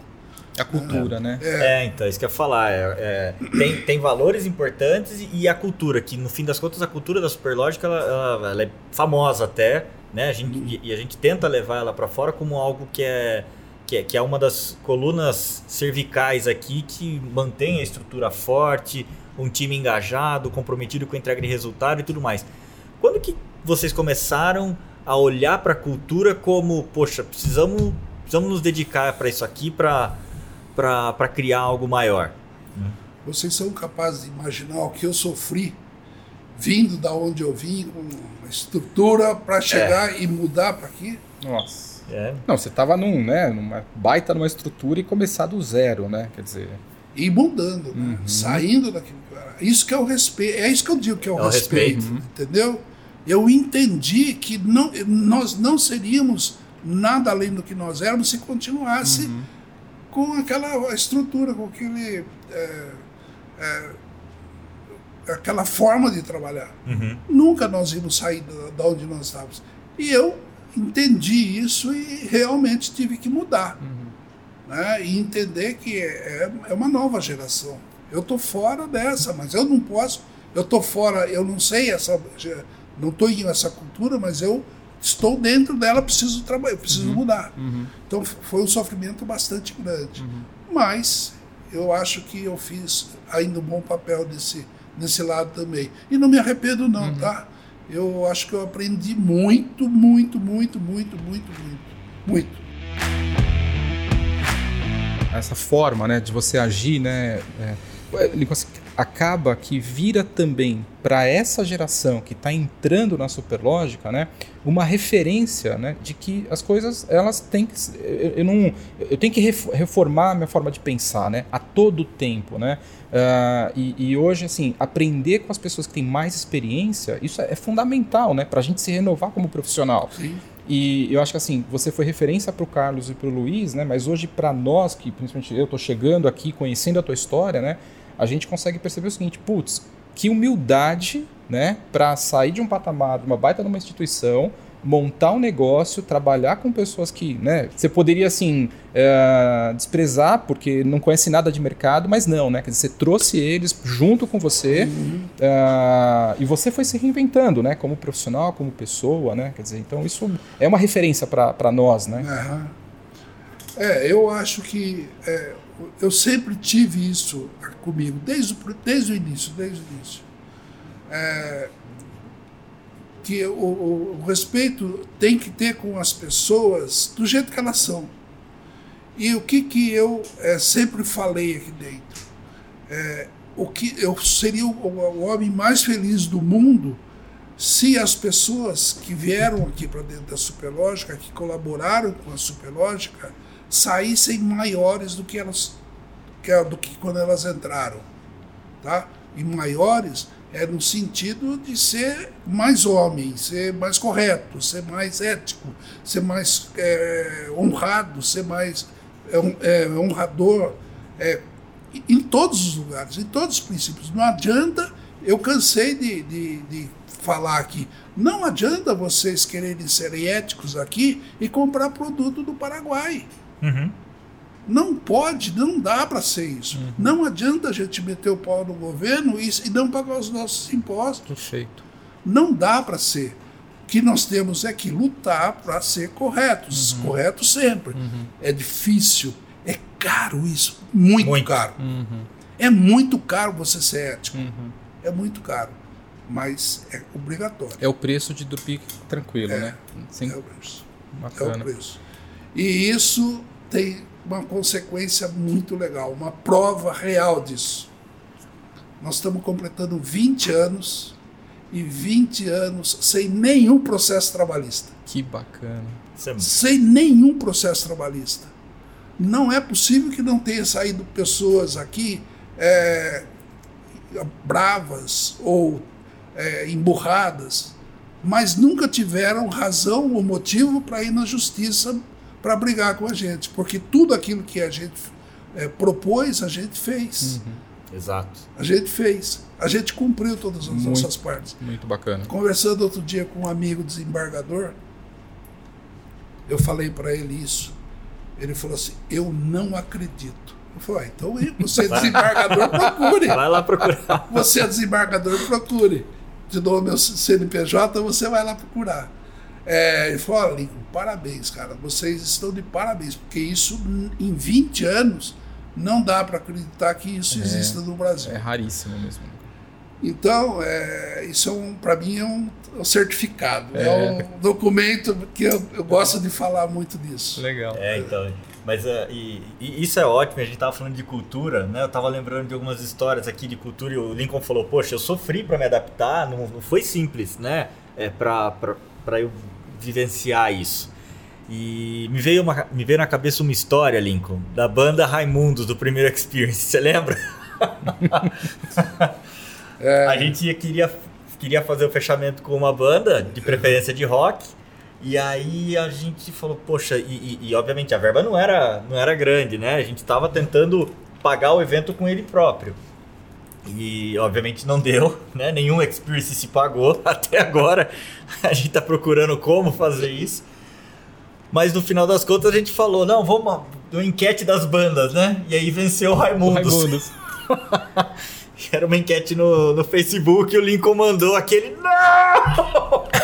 A cultura, é, né? É. é, então, isso que eu ia falar. É, é, tem, tem valores importantes e a cultura, que no fim das contas a cultura da Superlógica ela, ela, ela é famosa até, né? A gente, uhum. E a gente tenta levar ela para fora como algo que é, que é, que é uma das colunas cervicais aqui que mantém a estrutura forte, um time engajado, comprometido com a entrega de resultado e tudo mais. Quando que vocês começaram a olhar para a cultura como, poxa, precisamos, precisamos nos dedicar para isso aqui, para para criar algo maior. Vocês são capazes de imaginar o que eu sofri vindo da onde eu vim, com uma estrutura para chegar é. e mudar para aqui? Nossa. É. Não, você estava num, né, numa baita numa estrutura e começar do zero, né? Quer dizer. E mudando, né? uhum. saindo daquilo. Isso que é o respeito. É isso que eu digo que é o, é respeito, respeito. Uhum. entendeu? Eu entendi que não, nós não seríamos nada além do que nós éramos se continuasse uhum com aquela estrutura, com aquele, é, é, aquela forma de trabalhar. Uhum. Nunca nós íamos sair da, da, onde nós estávamos. E eu entendi isso e realmente tive que mudar. Uhum. Né? E entender que é, é uma nova geração. Eu estou fora dessa, mas eu não posso. Eu estou fora, eu não sei essa. Não estou em essa cultura, mas eu estou dentro dela, preciso trabalhar, preciso Uhum. mudar. Uhum. Então foi um sofrimento bastante grande. Mas eu acho que eu fiz ainda um bom papel nesse, nesse lado também. E não me arrependo não, tá? Eu acho que eu aprendi muito, muito, muito, muito, muito, muito. Muito. essa forma né, de você agir, né, é, acaba que vira também para essa geração que está entrando na superlógica, né, uma referência, né, de que as coisas elas têm que eu, eu não eu tenho que ref- reformar a minha forma de pensar, né, a todo tempo, né, Ah, e, e hoje assim aprender com as pessoas que têm mais experiência isso é, é fundamental, né, para a gente se renovar como profissional. Sim. E eu acho que assim, você foi referência para o Carlos e para o Luiz, né? Mas hoje para nós, que principalmente eu estou chegando aqui, conhecendo a tua história, né? A gente consegue perceber o seguinte, putz, que humildade, né? Para sair de um patamar, de uma baita numa instituição, montar um negócio, trabalhar com pessoas que, né? Você poderia assim eh, desprezar porque não conhece nada de mercado, mas não, né? Quer dizer, você trouxe eles junto com você. Ah, e você foi se reinventando, né? Como profissional, como pessoa, né? Quer dizer, então isso é uma referência para nós, né? Aham. É, eu acho que é, eu sempre tive isso comigo, desde, o- desde o início, desde o início. É, que o, o- o respeito tem que ter com as pessoas do jeito que elas são. E o que, que eu é, sempre falei aqui dentro? É, o que eu seria o, o homem mais feliz do mundo se as pessoas que vieram aqui para dentro da Superlógica, que colaboraram com a Superlógica, saíssem maiores do que elas do que quando elas entraram, tá? E maiores é no sentido de ser mais homem, ser mais correto, ser mais ético, ser mais é, honrado, ser mais é, é, honrador, é, em todos os lugares, em todos os princípios. Não adianta, eu cansei de, de, de falar aqui, não adianta vocês quererem ser éticos aqui e comprar produto do Paraguai. Uhum. Não pode, não dá para ser isso. Não adianta a gente meter o pau no governo e, e não pagar os nossos impostos. Perfeito. Não dá para ser. O que nós temos é que lutar para ser corretos, corretos sempre. É difícil, é caro isso, muito, Muito. caro. Uhum. É muito caro você ser ético, Uhum. é muito caro, mas é obrigatório. É o preço de dormir tranquilo, né? Sem É o preço. É o bacana. preço. E isso tem uma consequência muito legal, uma prova real disso. Nós estamos completando 20 anos e 20 anos sem nenhum processo trabalhista. Que bacana. É Sem nenhum processo trabalhista. Não é possível que não tenha saído pessoas aqui é, bravas ou é, emburradas, mas nunca tiveram razão ou motivo para ir na justiça para brigar com a gente, porque tudo aquilo que a gente é, propôs, a gente fez. Exato. A gente fez. A gente cumpriu todas as Muito. nossas partes. Muito bacana. Conversando outro dia com um amigo desembargador, eu falei para ele isso. Ele falou assim: Eu não acredito. Eu falei: ah, então você é desembargador, procure. Vai lá procurar. Você é desembargador, procure. Te dou o meu CNPJ, você vai lá procurar. É, ele falou: Olha, Lincoln, parabéns, cara. Vocês estão de parabéns, porque isso em 20 anos não dá para acreditar que isso exista no Brasil. É raríssimo mesmo. Então, é, isso é um, para mim é um, um certificado, é. É. um documento que eu, eu gosto de falar muito disso. Legal. É, então. Mas é, e, e isso é ótimo, a gente tava falando de cultura, né? Eu tava lembrando de algumas histórias aqui de cultura e o Lincoln falou, poxa, eu sofri para me adaptar, não, não foi simples, né? É, pra eu vivenciar isso. E me veio, uma, me veio na cabeça uma história, Lincoln, da banda Raimundos, do primeiro Experience, você lembra? A gente ia- queria, queria fazer o fechamento com uma banda, de preferência de rock, e aí a gente falou, poxa, e, e- e, obviamente a verba não era, não era grande, né? A gente estava tentando pagar o evento com ele próprio. E obviamente não deu, né? Nenhum Experience se pagou até agora. A gente tá procurando como fazer isso. Mas no final das contas a gente falou, não, vamos uma enquete das bandas, né? E aí venceu o Raimundos. Raimundos. Era uma enquete no, no Facebook e o Lincoln mandou aquele não!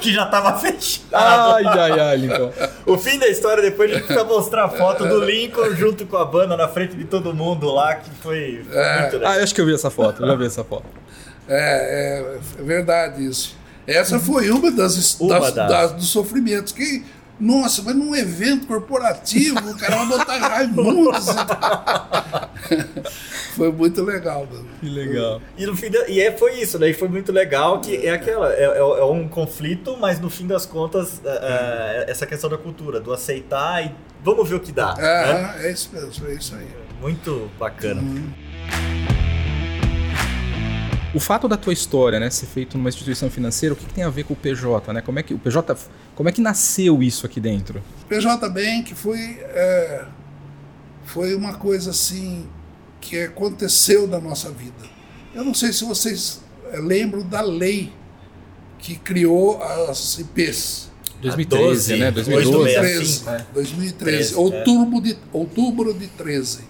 que já tava fechado. Ai, ai, ai, Lincoln. O fim da história, depois a gente precisa mostrar a foto do Lincoln junto com a banda na frente de todo mundo lá, que foi muito legal. Ah, eu acho que eu vi essa foto, eu já vi essa foto. É, é, é verdade isso. Essa foi uma das, Uma das- das. das- dos sofrimentos. Que, nossa, mas num evento corporativo, o cara vai botar Raimundos. Foi muito legal. Mano. Que legal. E, no fim da- e é, foi isso, daí foi muito legal, que é aquela, é, é- é um conflito, mas no fim das contas, é, é, essa questão da cultura, do aceitar e vamos ver o que dá. né? É, é isso mesmo, é isso aí. Muito bacana. O fato da tua história, né, ser feito numa instituição financeira, o que, que tem a ver com o PJ, né? Como é que o PJ, como é que nasceu isso aqui dentro? PJ Bank foi, é, foi uma coisa assim que aconteceu na nossa vida. Eu não sei se vocês é, lembram da lei que criou as IPs. 2013, 12, né? 2012. 2012. 2013, é. 2013 13, outubro, de, outubro de 13.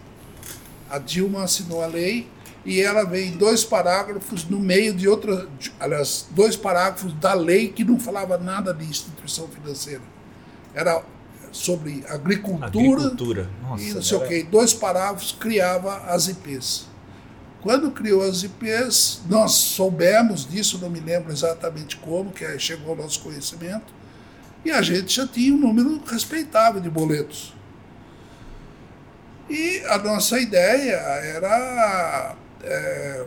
A Dilma assinou a lei e ela vem em dois parágrafos no meio de outra, de- aliás, dois parágrafos da lei que não falava nada de instituição financeira. Era sobre agricultura, Agricultura. Nossa, e não sei o era- que. Dois parágrafos criava as IPs. Quando criou as IPs, nós soubemos disso, não me lembro exatamente como, que chegou ao nosso conhecimento, e a gente já tinha um número respeitável de boletos. E a nossa ideia era é,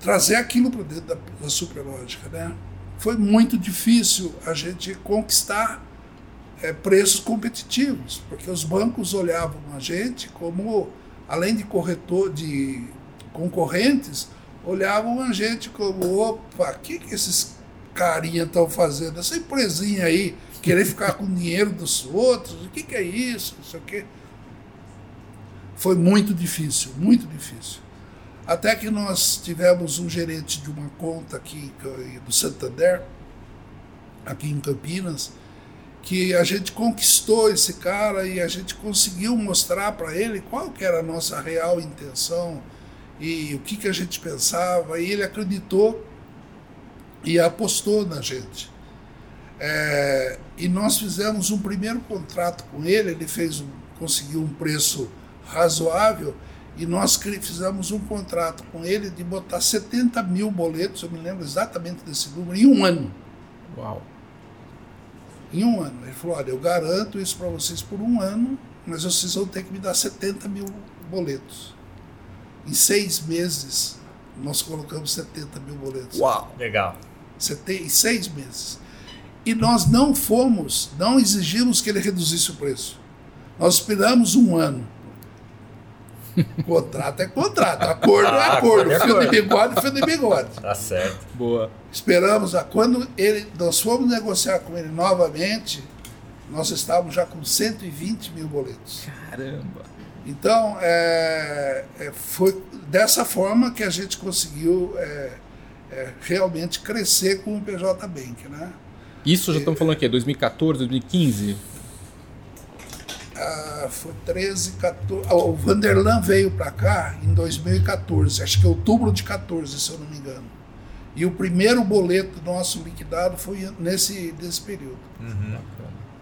trazer aquilo para dentro da, da superlógica. Né? Foi muito difícil a gente conquistar é, preços competitivos, porque os bancos olhavam a gente como, além de corretor de concorrentes, olhavam a gente como, opa, o que, que esses carinha estão fazendo? Essa empresinha aí, querer ficar com o dinheiro dos outros, o que, que é isso? Não sei o quê. Foi muito difícil, muito difícil. Até que nós tivemos um gerente de uma conta aqui do Santander, aqui em Campinas, que a gente conquistou esse cara e a gente conseguiu mostrar para ele qual que era a nossa real intenção e o que, que a gente pensava, e ele acreditou e apostou na gente. É, e nós fizemos um primeiro contrato com ele, ele fez um, conseguiu um preço razoável e nós fizemos um contrato com ele de botar 70 mil boletos, eu me lembro exatamente desse número, em um ano Uau. Em um ano. Ele falou: olha, eu garanto isso para vocês por um ano, mas vocês vão ter que me dar 70 mil boletos. Em seis meses, nós colocamos 70 mil boletos. Uau. Legal. Sete- Em seis meses. E nós não fomos, não exigimos que ele reduzisse o preço. Nós esperamos um ano. Contrato é contrato, acordo é Ah, acordo, acordo é fio de bigode, fio de bigode. Tá certo. Boa. Esperamos, a, quando ele, nós fomos negociar com ele novamente, nós estávamos já com 120 mil boletos. Caramba. Então, é, é, foi dessa forma que a gente conseguiu é, é, realmente crescer com o PJ Bank. Né? Isso já estamos falando aqui, 2014, 2015? Ah, foi 13, 14. ah, O Vanderlan veio para cá em 2014, acho que é outubro de 14, se eu não me engano. E o primeiro boleto nosso liquidado foi nesse, nesse período.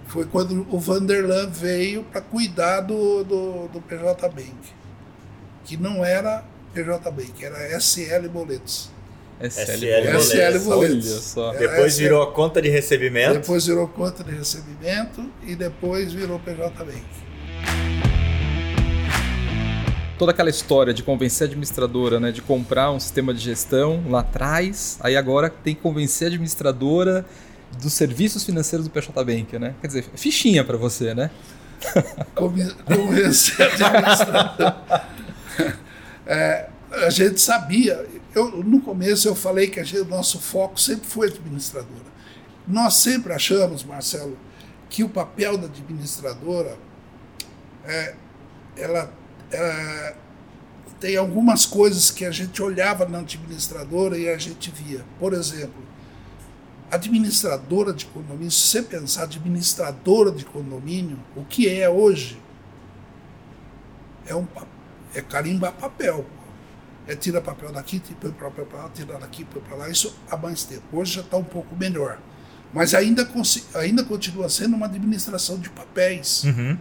Foi quando o Vanderlan veio para cuidar do, do, do PJ Bank. Que não era PJ Bank, era SL Boletos. SL, SL Boletos. SL Boletos. Olha só. É. Depois essa- virou a conta de recebimento. Depois virou conta de recebimento e depois virou PJ Bank. Toda aquela história de convencer a administradora, né, de comprar um sistema de gestão lá atrás, aí agora tem que convencer a administradora dos serviços financeiros do PJ Bank, né? Quer dizer, fichinha para você, né? Conven- Convencer a administradora. É, a gente sabia. Eu, no começo eu falei que a gente- o nosso foco sempre foi administradora. Nós sempre achamos, Marcelo, que o papel da administradora é, ela é, tem algumas coisas que a gente olhava na administradora e a gente via. Por exemplo, administradora de condomínio, se você pensar administradora de condomínio, o que é hoje? É, um, é carimbar papel. É tira papel daqui, põe papel para lá, tira daqui, põe para lá, isso há mais tempo. Hoje já está um pouco melhor. Mas ainda, ainda continua sendo uma administração de papéis. Uhum.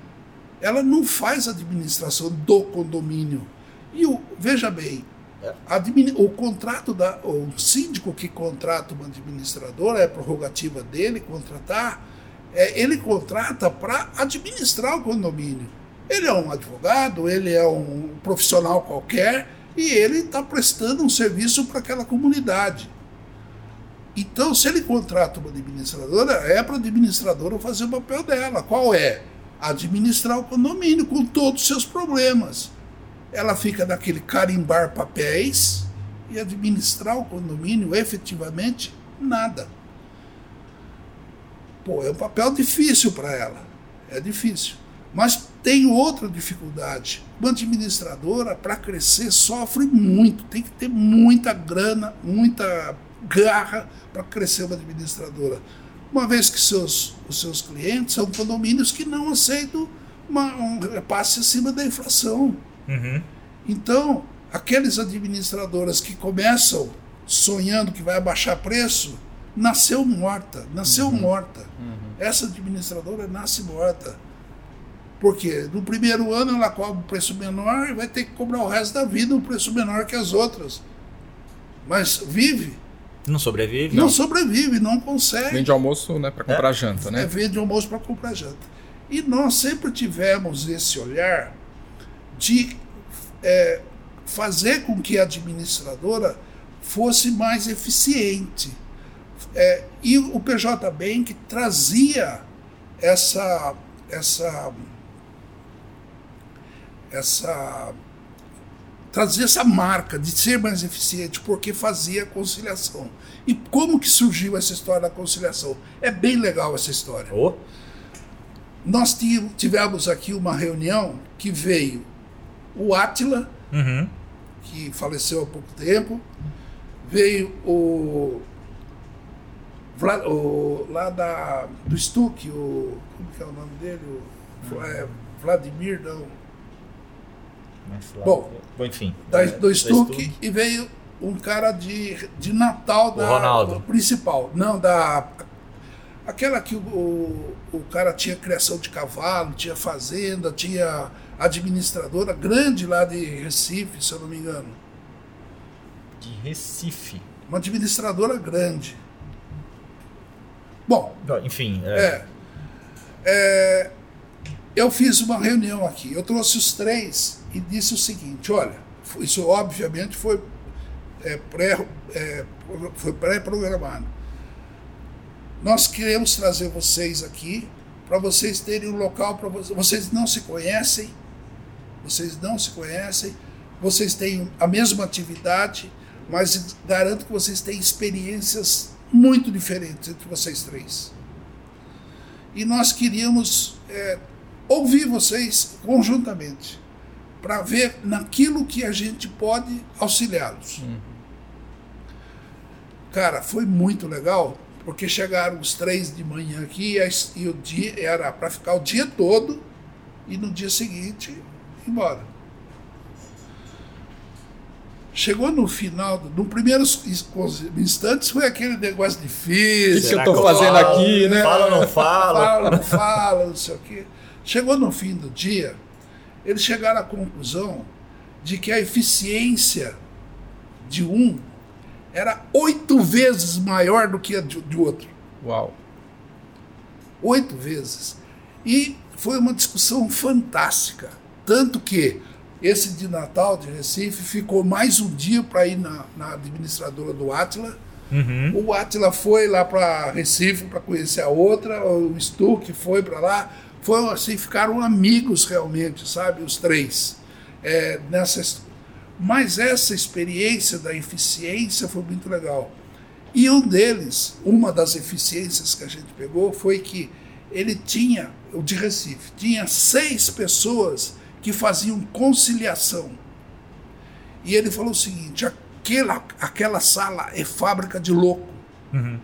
Ela não faz administração do condomínio. E o, veja bem, É. o contrato da. O síndico que contrata uma administradora, é prerrogativa dele contratar, é, ele contrata para administrar o condomínio. Ele é um advogado, ele é um profissional qualquer e ele está prestando um serviço para aquela comunidade. Então, se ele contrata uma administradora, é para a administradora fazer o papel dela. Qual é? Administrar o condomínio com todos os seus problemas. Ela fica naquele carimbar papéis e administrar o condomínio efetivamente nada. Pô, é um papel difícil para ela. É difícil. Mas tem outra dificuldade. Uma administradora, para crescer, sofre muito. Tem que ter muita grana, muita garra para crescer uma administradora. Uma vez que seus, os seus clientes são condomínios que não aceitam uma, um repasse acima da inflação. Uhum. Então, aqueles administradoras que começam sonhando que vai abaixar preço, nasceu morta, nasceu morta. Essa administradora nasce morta. Porque no primeiro ano ela cobra um preço menor e vai ter que cobrar o resto da vida um preço menor que as outras. Mas vive, Não sobrevive? não sobrevive, não consegue. Vende almoço, né, para comprar janta, É, né? vende almoço para comprar janta. E nós sempre tivemos esse olhar de é, fazer com que a administradora fosse mais eficiente. É, e o PJ Bank trazia essa, essa, essa trazia essa marca de ser mais eficiente porque fazia a conciliação. E como que surgiu essa história da conciliação? É bem legal essa história. Ô, Nós ti- tivemos aqui uma reunião que veio o Átila, Uhum. que faleceu há pouco tempo, veio o, Vla- o lá da, do Stuck, o, como que é o nome dele? O, é, Vladimir, não. Bom, Bom, enfim. da, É, do Stuck e veio um cara de, de Natal da Ronaldo. do principal. Não, da. Aquela que o, o, o cara tinha criação de cavalo, tinha fazenda, tinha administradora grande lá de Recife, se eu não me engano. De Recife. Uma administradora grande. Bom, Bom, Enfim, é, é. É, eu fiz uma reunião aqui. Eu trouxe os três e disse o seguinte: olha, isso obviamente foi é, pré, é, foi pré-programado. Nós queremos trazer vocês aqui para vocês terem um local para vocês. Vocês não se conhecem, vocês não se conhecem, vocês têm a mesma atividade, mas garanto que vocês têm experiências muito diferentes entre vocês três e nós queríamos é, ouvir vocês conjuntamente para ver naquilo que a gente pode auxiliá-los. Cara, foi muito legal porque chegaram os três de manhã aqui e, e o dia era para ficar o dia todo e no dia seguinte ir embora. Chegou no final, do- no primeiros instantes foi aquele negócio difícil. O que eu Será tô que eu fazendo falo? aqui, né? Fala ou não fala? fala, não fala, não sei o quê. Chegou no fim do dia, eles chegaram à conclusão de que a eficiência de um era oito vezes maior do que a de, de outro. Uau. Oito vezes. E foi uma discussão fantástica. Tanto que esse de Natal de Recife ficou mais um dia para ir na, na administradora do Atila. Uhum. O Atila foi lá para Recife para conhecer a outra, o Stuck foi para lá. Foi assim, ficaram amigos realmente, sabe, os três. É, nessa, mas essa experiência da eficiência foi muito legal. E um deles, uma das eficiências que a gente pegou foi que ele tinha, o de Recife, tinha seis pessoas que faziam conciliação. E ele falou o seguinte: aquela, aquela sala é fábrica de louco. Uhum.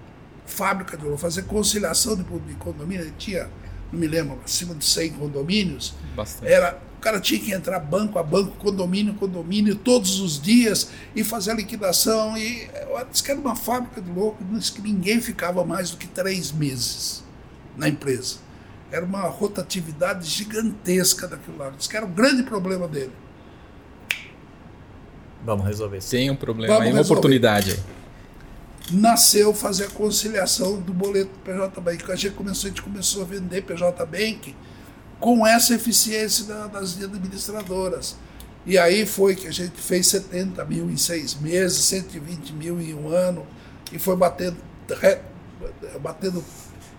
Fábrica de louco. Fazer conciliação de, de condomínio, ele tinha não me lembro, acima de 100 condomínios, Bastante. era o cara tinha que entrar banco a banco, condomínio a condomínio, todos os dias e fazer a liquidação. E eu disse que era uma fábrica de louco, disse que ninguém ficava mais do que três meses na empresa. Era uma rotatividade gigantesca daquilo lá. Disse que era o grande problema dele. Vamos resolver. Tem um problema Vamos aí, uma resolver. oportunidade aí. Nasceu fazer a conciliação do boleto do PJ Bank. A gente começou, a gente começou a vender PJ Bank com essa eficiência da- das administradoras. E aí foi que a gente fez 70 mil em seis meses, 120 mil em um ano, e foi batendo, batendo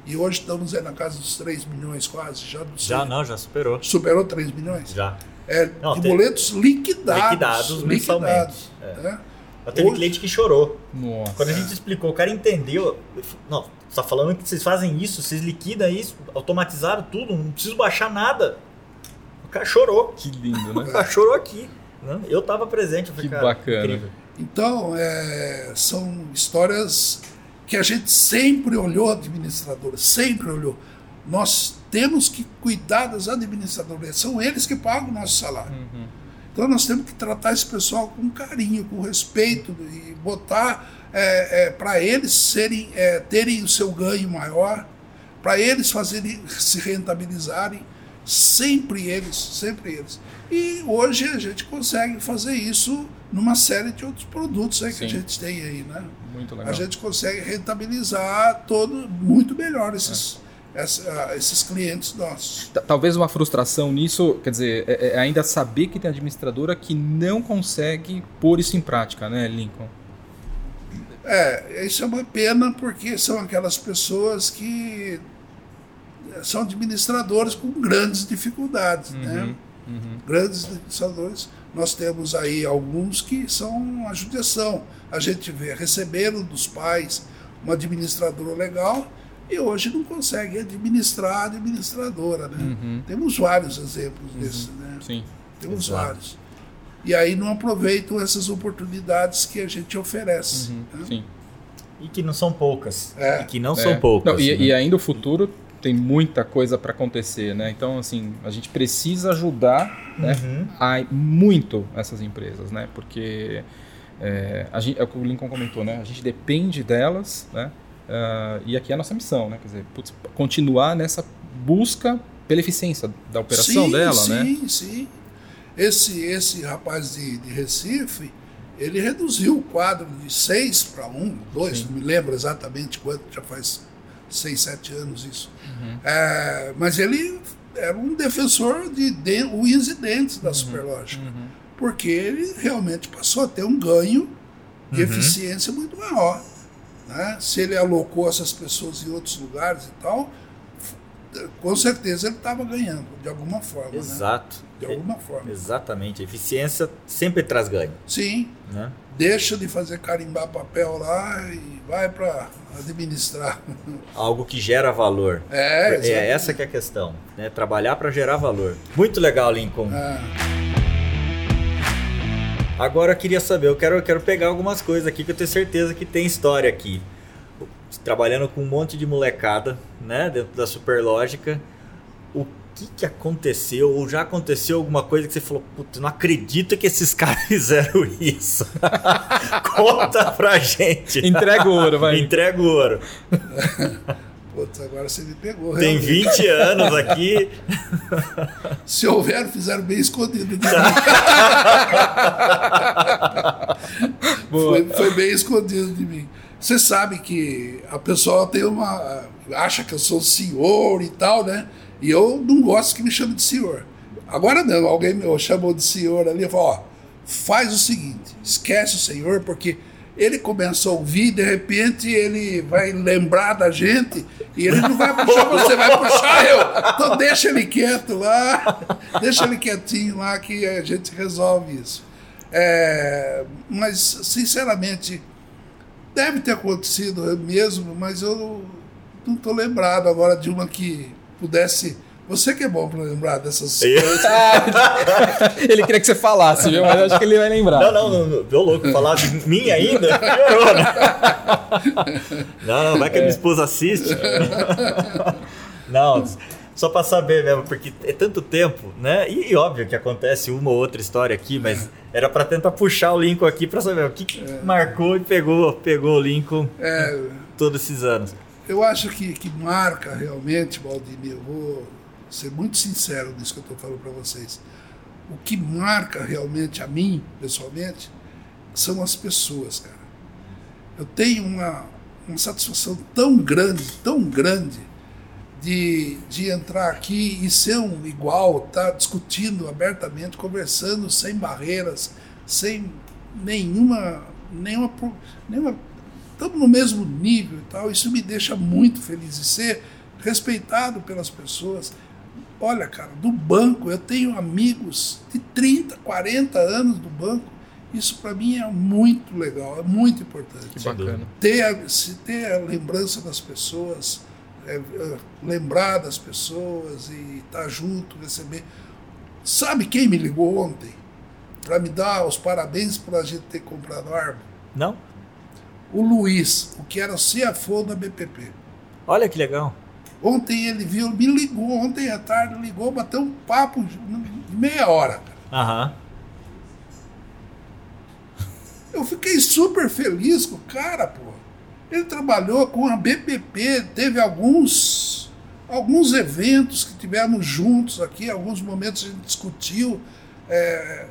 e hoje estamos aí na casa dos 3 milhões quase, já, Já não, já superou. superou 3 milhões? Já. É, Não, de boletos liquidados. Liquidados mensalmente. É. né? Já teve Hoje- cliente que chorou. Nossa. Quando a gente explicou, o cara entendeu. Não, você tá falando que vocês fazem isso, vocês liquidam isso, automatizaram tudo, não preciso baixar nada. O cara chorou. Que lindo, O né? cara chorou aqui. né? Eu tava presente. Eu falei, Que cara, bacana. incrível. Então, é, são histórias que a gente sempre olhou administradores, sempre olhou. Nós temos que cuidar das administradoras, são eles que pagam o nosso salário. Então nós temos que tratar esse pessoal com carinho, com respeito e botar para eles serem, é, terem o seu ganho maior, para eles fazerem se rentabilizarem, sempre eles, sempre eles. E hoje a gente consegue fazer isso numa série de outros produtos aí que a gente tem aí, né? Muito legal. A gente consegue rentabilizar todo muito melhor esses, essa- esses clientes nossos. Ta- Talvez uma frustração nisso, quer dizer, é, é ainda saber que tem administradora que não consegue pôr isso em prática, né, Lincoln? É, isso é uma pena porque são aquelas pessoas que são administradores com grandes dificuldades, né? Grandes administradores. Nós temos aí alguns que são a judiação. A gente vê, receberam dos pais uma administradora legal e hoje não consegue administrar a administradora, né? Temos vários exemplos desses, né? Sim. Temos Exato. vários. E aí não aproveitam essas oportunidades que a gente oferece. né? Sim. E que não são poucas. É. E que não É. são poucas. Não, e, né? e ainda o futuro tem muita coisa para acontecer, né? Então, assim, a gente precisa ajudar né, Uhum. a, muito essas empresas, né? Porque é, a gente, é o que o Lincoln comentou, né? A gente depende delas, né? Ah, e aqui é a nossa missão, né? Quer dizer, putz, continuar nessa busca pela eficiência da operação sim, dela, sim, né? Sim, sim. Esse, esse rapaz de, de Recife, ele reduziu o quadro de 6 para 1, 2, Sim. não me lembro exatamente quanto, já faz 6, 7 anos isso. Uhum. É, mas ele era um defensor de, de unhas e dentes Uhum. da Superlógica, porque ele realmente passou a ter um ganho de Uhum. eficiência muito maior. Né? Se ele alocou essas pessoas em outros lugares e tal, com certeza ele estava ganhando, de alguma forma. Né? Exato. De alguma forma. Exatamente. A eficiência sempre traz ganho. Sim, Né? deixa de fazer carimbar papel lá e vai para administrar. Algo que gera valor. É, É exatamente. essa que é a questão, né? Trabalhar para gerar valor. Muito legal, Lincoln. É. Agora eu queria saber, eu quero, eu quero pegar algumas coisas aqui que eu tenho certeza que tem história aqui. Trabalhando com um monte de molecada, né, dentro da Superlógica. O que que aconteceu ou já aconteceu alguma coisa que você falou, putz, não acredito que esses caras fizeram isso. Conta pra gente. Entrega o ouro, vai. Entrega o ouro. Putz, agora você me pegou. Tem realmente. 20 anos aqui. Se houver, fizeram bem escondido. de mim. Boa. foi, foi bem escondido de mim. Você sabe que a pessoa tem uma. acha que eu sou senhor e tal, né? E eu não gosto que me chame de senhor. Agora não, alguém me chamou de senhor ali e falou: ó, faz o seguinte, esquece o senhor, porque ele começa a ouvir, de repente ele vai lembrar da gente e ele não vai puxar você, vai puxar eu. Então deixa ele quieto lá, deixa ele quietinho lá que a gente resolve isso. É, mas, sinceramente, deve ter acontecido mesmo, mas eu não estou lembrado agora de uma que pudesse. Você que é bom para lembrar dessas coisas. ele queria que você falasse, viu? Mas eu acho que ele vai lembrar. Não, não, não, não. Deu louco. Falar de mim ainda? Piorou, né? Não, não, vai que a minha esposa assiste. Não, só para saber mesmo, porque é tanto tempo, né? E, e, óbvio que acontece uma ou outra história aqui, mas é. era para tentar puxar o Lincoln aqui para saber o que, que é. marcou e pegou, pegou o Lincoln é. todos esses anos. Eu acho que, que marca realmente, Valdemir, eu vou ser muito sincero nisso que eu estou falando para vocês. O que marca realmente a mim, pessoalmente, são as pessoas, cara. Eu tenho uma, uma satisfação tão grande, tão grande, de, de entrar aqui e ser um igual, tá discutindo abertamente, conversando sem barreiras, sem nenhuma, nenhuma, nenhuma estamos no mesmo nível e tal. Isso me deixa muito feliz e ser respeitado pelas pessoas. Olha, cara, do banco, eu tenho amigos de 30, 40 anos do banco. Isso para mim é muito legal, é muito importante. Que bacana. Ter, se ter a lembrança das pessoas, é, é, lembrar das pessoas e estar tá junto, receber. Sabe quem me ligou ontem para me dar os parabéns por a gente ter comprado a árvore? Não? O Luiz, o que era CFO da BPP. Olha que legal. Ontem ele viu, me ligou, ontem à tarde ligou, bateu um papo de meia hora. Aham. Eu fiquei super feliz com o cara, pô. Ele trabalhou com a BPP, teve alguns alguns eventos que tivemos juntos aqui, alguns momentos a gente discutiu. É,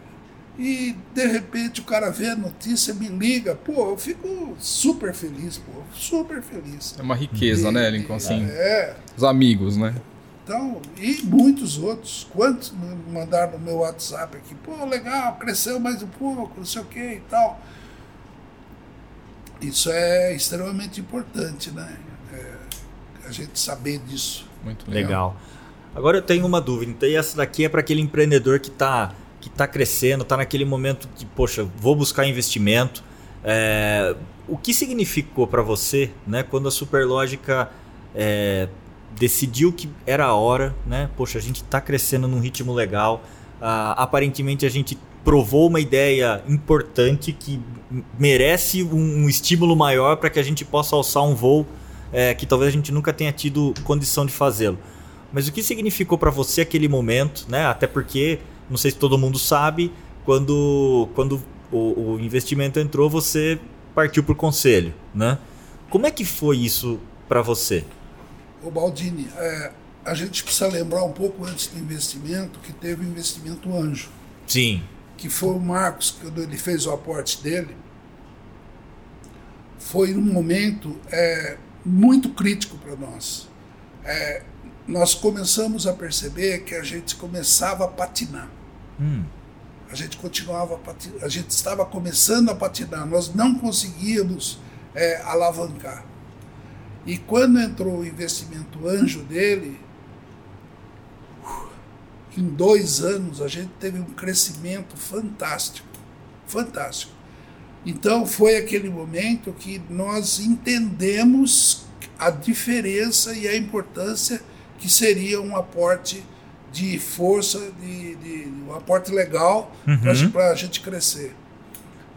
e de repente o cara vê a notícia, me liga, pô, eu fico super feliz, pô, super feliz. É uma riqueza, e, né, Lincoln? Assim, é. Os amigos, né? Então, e muitos outros. Quantos me mandaram no meu WhatsApp aqui? Pô, legal, cresceu mais um pouco, não sei o que e tal. Isso é extremamente importante, né? É, a gente saber disso. Muito legal. legal. Agora eu tenho uma dúvida. Então, essa daqui é para aquele empreendedor que está que tá crescendo, está naquele momento que, poxa, vou buscar investimento. É, o que significou para você, né, quando a Superlógica é, decidiu que era a hora, né? Poxa, a gente está crescendo num ritmo legal. Ah, aparentemente a gente provou uma ideia importante que merece um, um estímulo maior para que a gente possa alçar um voo é, que talvez a gente nunca tenha tido condição de fazê-lo. Mas o que significou para você aquele momento, né? Até porque, não sei se todo mundo sabe, quando, quando o, o investimento entrou, você partiu para o conselho, né? Como é que foi isso para você? O Baldini, é, a gente precisa lembrar um pouco antes do investimento que teve o investimento anjo. Sim. Que foi o Marcos, quando ele fez o aporte dele, foi um momento é, muito crítico para nós. É, nós começamos a perceber que a gente começava a patinar. Hum. A gente continuava, a, a gente estava começando a patinar, nós não conseguíamos é, alavancar. E quando entrou o investimento anjo dele, em dois anos a gente teve um crescimento fantástico, fantástico. Então foi aquele momento que nós entendemos a diferença e a importância que seria um aporte de força, de, de um aporte legal uhum. para a gente crescer.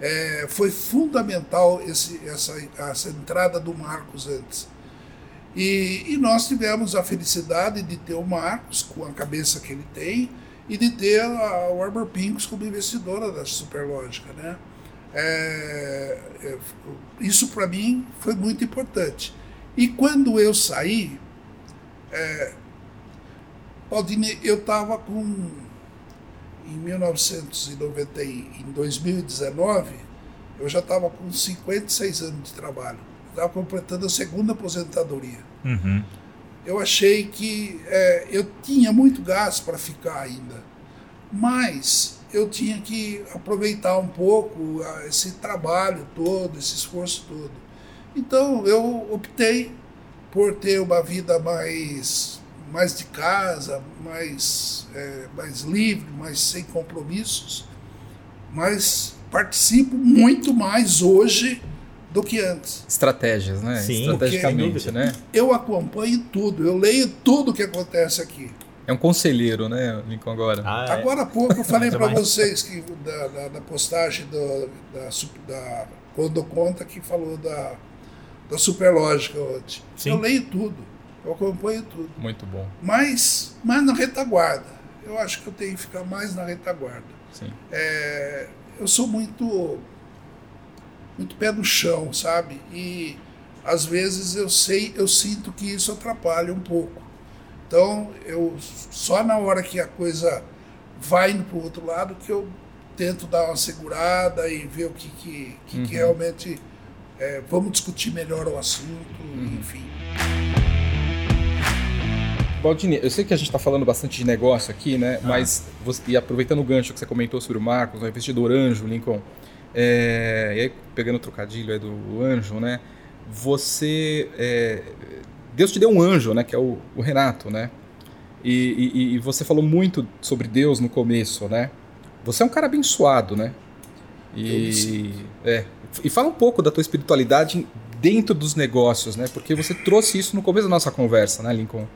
É, foi fundamental esse, essa, essa entrada do Marcos antes. E, e, nós tivemos a felicidade de ter o Marcos com a cabeça que ele tem e de ter a Warburg Pincus como investidora da Superlógica, né? É, é, isso para mim foi muito importante. E quando eu saí, é, Aldine, eu estava com em 1990, em 2019, eu já estava com 56 anos de trabalho estava completando a segunda aposentadoria. Uhum. Eu achei que é, eu tinha muito gás para ficar ainda, mas eu tinha que aproveitar um pouco esse trabalho todo, esse esforço todo. Então eu optei por ter uma vida mais, mais de casa, mais, é, mais livre, mais sem compromissos, mas participo muito mais hoje do que antes. Estratégias, né? Sim, Estrategicamente, né? Eu acompanho tudo, eu leio tudo que acontece aqui. É um conselheiro, né, Lincoln, agora? Ah, é. Agora há pouco eu falei para vocês que da, da, da postagem do, da, da Quando Conta que falou da, da Superlógica hoje. Sim. Eu leio tudo. Eu acompanho tudo. Muito bom. Mas, mas na retaguarda. Eu acho que eu tenho que ficar mais na retaguarda. Sim. É, eu sou muito muito pé no chão, sabe? E às vezes eu sei, eu sinto que isso atrapalha um pouco. Então, eu só na hora que a coisa vai indo para o outro lado que eu tento dar uma segurada e ver o que, que, que, Uhum. que realmente é, vamos discutir melhor o assunto, Uhum. enfim. Baldini, eu sei que a gente está falando bastante de negócio aqui, né? Mas, você- e aproveitando o gancho que você comentou sobre o Marcos, o investidor anjo, Lincoln, é, e aí pegando o trocadilho aí do anjo, né? Você, é, Deus te deu um anjo, né? Que é o, o Renato, né? E, e- e você falou muito sobre Deus no começo, né? Você é um cara abençoado, né? E, é, e fala um pouco da tua espiritualidade dentro dos negócios, né? Porque você trouxe isso no começo da nossa conversa, né, Lincoln?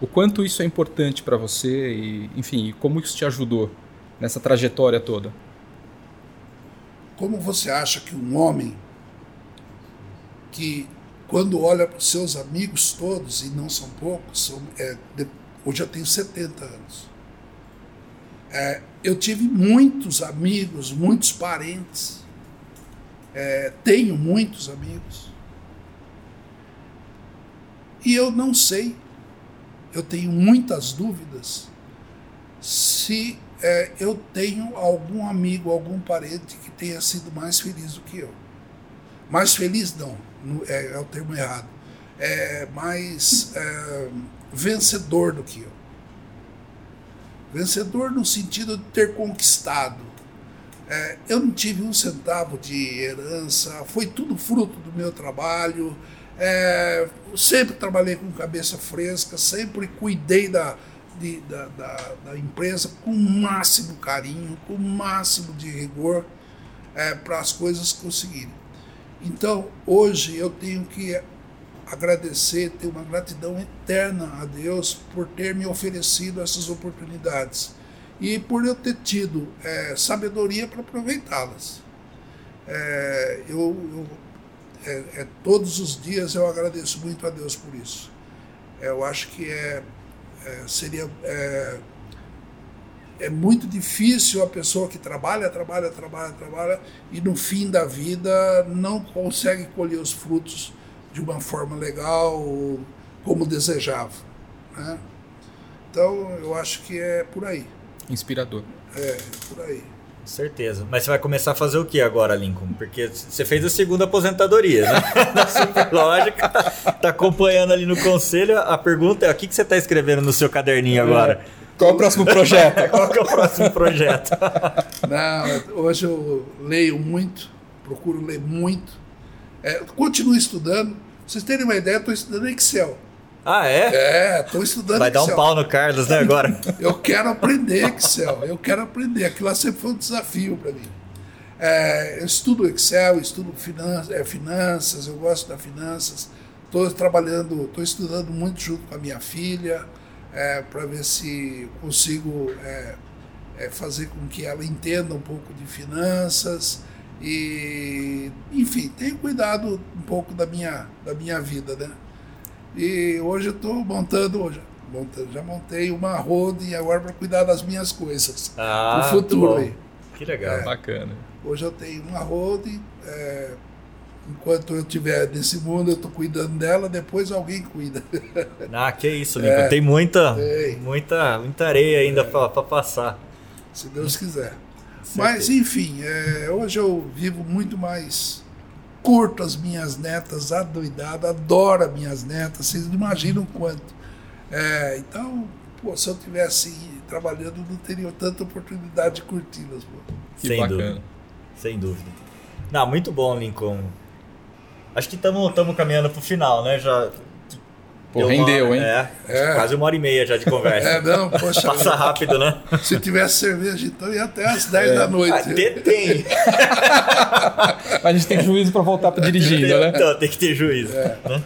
O quanto isso é importante para você e, enfim, como isso te ajudou nessa trajetória toda. Como você acha que um homem que quando olha para os seus amigos todos, e não são poucos, são, é, de- hoje eu tenho 70 anos. É, eu tive muitos amigos, muitos parentes, é, tenho muitos amigos. E eu não sei, eu tenho muitas dúvidas se é, eu tenho algum amigo, algum parente que tenha sido mais feliz do que eu. Mais feliz não, é, é o termo errado. É mais é, vencedor do que eu. Vencedor no sentido de ter conquistado. É, eu não tive um centavo de herança, foi tudo fruto do meu trabalho. É, sempre trabalhei com cabeça fresca, sempre cuidei da, de- da, da, da empresa com o máximo carinho, com o máximo de rigor para as coisas conseguirem. Então, hoje eu tenho que agradecer, ter uma gratidão eterna a Deus por ter me oferecido essas oportunidades e por eu ter tido eh, sabedoria para aproveitá-las. Eh, eu, eu- é- é, todos os dias eu agradeço muito a Deus por isso. Eu acho que é, é, seria é, é muito difícil a pessoa que trabalha, trabalha, trabalha, trabalha e no fim da vida não consegue colher os frutos de uma forma legal como desejava. Né? Então eu acho que é por aí. Inspirador. É por aí. Certeza. Mas você vai começar a fazer o que agora, Lincoln? Porque você fez a segunda aposentadoria, né? Na Superlógica. Tá acompanhando ali no conselho. A pergunta é: o que que você está escrevendo no seu caderninho agora? Qual é o próximo projeto? Qual é o próximo projeto? Não, hoje eu leio muito, procuro ler muito. É, continuo estudando. Pra vocês terem uma ideia, estou estudando Excel. Ah, é? É, estou estudando Vai dar Excel. um pau no Carlos, né, agora? Eu quero aprender Excel, eu quero aprender. Aquilo lá sempre foi um desafio para mim. É, eu estudo Excel, estudo finan é, finanças, eu gosto das finanças. Estou trabalhando, estou estudando muito junto com a minha filha para ver se consigo é, é, fazer com que ela entenda um pouco de finanças e, enfim, tenho cuidado um pouco da minha, da minha vida, né? E hoje eu estou montando, hoje, montando, já montei uma holding agora para cuidar das minhas coisas. Ah, Pro futuro aí. Que legal. Bacana. Hoje eu tenho uma holding, é, enquanto eu estiver nesse mundo eu estou cuidando dela, depois alguém cuida. Ah, que isso, Lincoln. Tem muita, Tem. muita, muita areia ainda pra para passar. se Deus quiser. Mas enfim, é, hoje eu vivo muito mais curto as minhas netas, adoidado, adoro as minhas netas, vocês não imaginam quanto. É, então, pô, se eu tivesse trabalhando, não teria tanta oportunidade de curti-las. Sem bacana. dúvida. Sem dúvida. Não, muito bom, Lincoln. Acho que estamos caminhando pro final, né? Já. Pô, deu rendeu, uma- hein? É, É. quase uma hora e meia já de conversa. É, não, poxa, Passa rápido, né? se tivesse cerveja, então ia até às 10 da noite. Até tem. A gente tem juízo pra voltar pra dirigindo, né? Então, tem que ter juízo. É. né?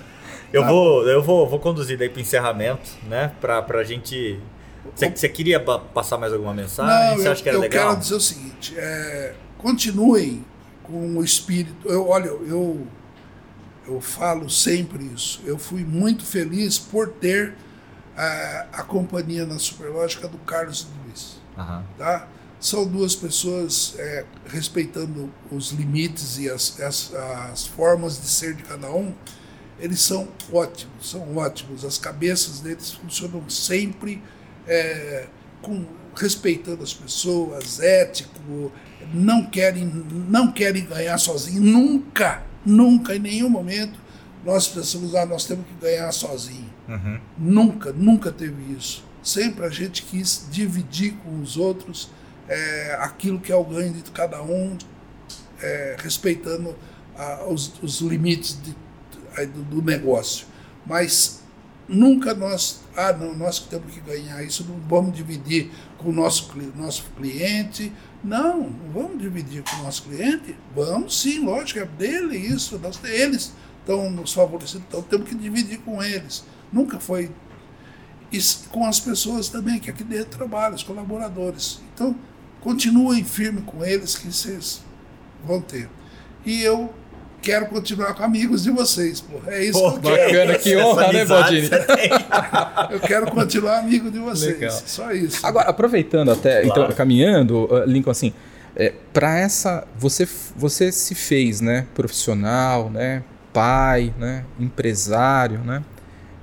Eu, vou, eu vou, vou conduzir daí pro encerramento, né? Pra, pra gente. Você, queria pa- passar mais alguma mensagem? Não, você eu, acha que era eu legal? quero dizer o seguinte: é, continuem com o espírito. Eu, olha, eu, Eu falo sempre isso. Eu fui muito feliz por ter a, a companhia na Superlógica do Carlos Luiz. Aham. Tá? São duas pessoas é, respeitando os limites e as, as, as formas de ser de cada um. Eles são ótimos, são ótimos. As cabeças deles funcionam sempre é, com respeitando as pessoas, ético, não querem, não querem ganhar sozinho, nunca, nunca, em nenhum momento nós pensamos, ah, nós temos que ganhar sozinho. Uhum. Nunca, nunca teve isso. Sempre a gente quis dividir com os outros é, aquilo que é o ganho de cada um, é, respeitando ah, os, os limites de, aí do, do negócio. Mas nunca nós, ah, não, nós que temos que ganhar isso, não vamos dividir com o nosso, nosso cliente. Não, vamos dividir com o nosso cliente? Vamos sim, lógico, é dele isso. Nós, eles estão nos favorecendo, então temos que dividir com eles. Nunca foi. E com as pessoas também que aqui dentro trabalham, os colaboradores. Então, continuem firme com eles que vocês vão ter. E eu quero continuar com amigos de vocês, pô. É isso Pô, que eu quero. Bacana, que Essa honra, né, Baldini? tem. Eu quero continuar amigo de vocês. Legal. Só isso. Agora, aproveitando até, Claro. então, caminhando, uh, Lincoln, assim, é, para essa, você, você se fez, né, profissional, né, pai, né, empresário, né,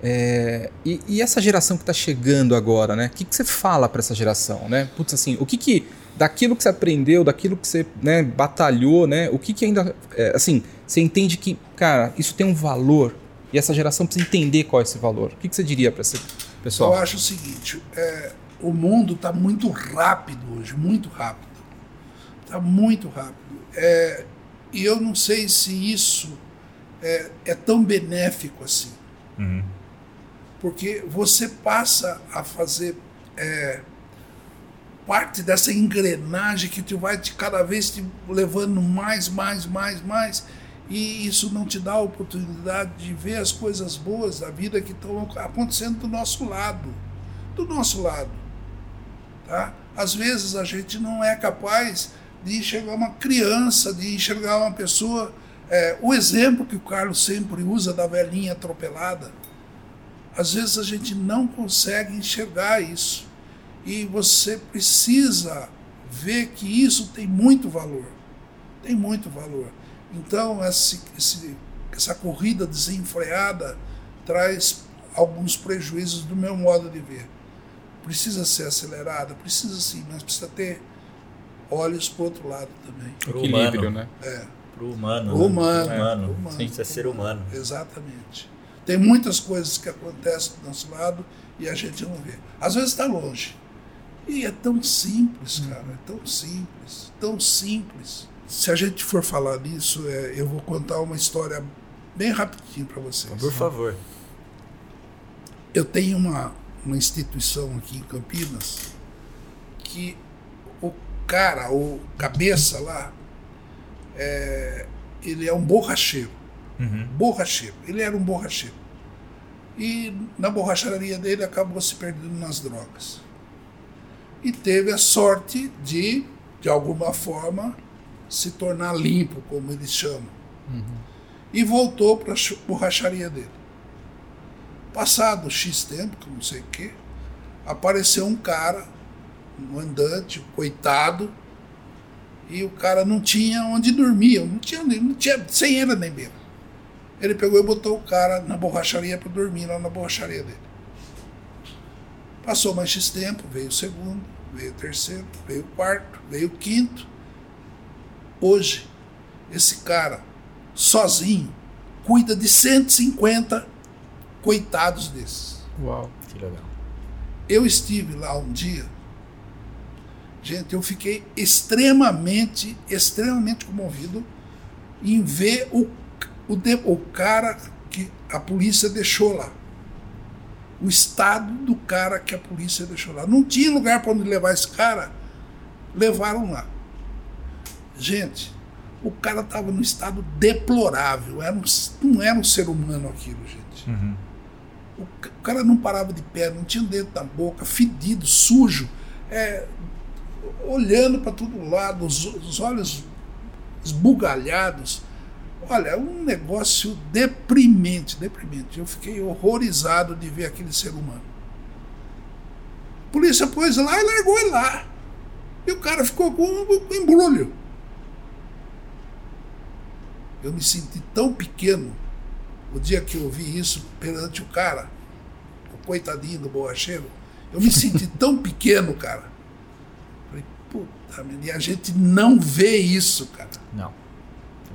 é, e, e essa geração que está chegando agora, né, o que, que você fala para essa geração, né, putz, assim, o que que, daquilo que você aprendeu, daquilo que você, né, batalhou, né, o que que ainda, é, assim, você entende que, cara, isso tem um valor e essa geração precisa entender qual é esse valor. O que, que você diria para esse pessoal? Eu acho o seguinte: é, o mundo está muito rápido hoje, muito rápido. Está muito rápido. É, e eu não sei se isso é, é tão benéfico assim. Uhum. Porque você passa a fazer é, parte dessa engrenagem que te vai te, cada vez te levando mais, mais, mais, mais. E isso não te dá a oportunidade de ver as coisas boas da vida que estão acontecendo do nosso lado. Do nosso lado. Tá? Às vezes a gente não é capaz de enxergar uma criança, de enxergar uma pessoa. É, o exemplo que o Carlos sempre usa da velhinha atropelada. Às vezes a gente não consegue enxergar isso. E você precisa ver que isso tem muito valor. Tem muito valor. Então, esse, esse, essa corrida desenfreada traz alguns prejuízos do meu modo de ver. Precisa ser acelerada? Precisa sim, mas precisa ter olhos para o outro lado também. Pro Equilíbrio, humano. né? É, humano. Pro né? humano, Pro humano. pro humano. Precisa ser humano. exatamente. Tem muitas coisas que acontecem do nosso lado e a gente não vê. Às vezes está longe. E é tão simples, cara, é tão simples, tão simples. Se a gente for falar nisso, é, eu vou contar uma história bem rapidinho para vocês. Por favor. Eu tenho uma, uma instituição aqui em Campinas que o cara, o cabeça lá, é, ele é um borracheiro. Uhum. Borracheiro. Ele era um borracheiro. E na borracharia dele acabou se perdendo nas drogas. E teve a sorte de, de alguma forma, se tornar limpo, como eles chamam. E voltou para a borracharia dele. Passado X tempo, que não sei o quê, apareceu um cara, um andante, um coitado, e o cara não tinha onde dormir, não tinha, não tinha sem ele nem mesmo. Ele pegou e botou o cara na borracharia para dormir lá na borracharia dele. Passou mais X tempo, veio o segundo, veio o terceiro, veio o quarto, veio o quinto. Hoje, esse cara, sozinho, cuida de 150 coitados desses. Uau. Que legal. Eu estive lá um dia. Gente, eu fiquei extremamente, extremamente comovido em ver o, o, o cara que a polícia deixou lá. O estado do cara que a polícia deixou lá. Não tinha lugar para onde levar esse cara, levaram lá. Gente, o cara estava num estado deplorável. Era um- não era um ser humano aquilo, gente. Uhum. O o cara não parava de pé, não tinha dentro da boca, fedido, sujo, é, olhando para todo lado, os, os olhos esbugalhados. Olha, um negócio deprimente, deprimente. Eu fiquei horrorizado de ver aquele ser humano. A polícia pôs lá e largou ele lá. E o cara ficou com um embrulho. Eu me senti tão pequeno o dia que eu vi isso perante o cara, o coitadinho do borracheiro. Eu me senti tão pequeno, cara. Falei, puta, e a gente não vê isso, cara. Não.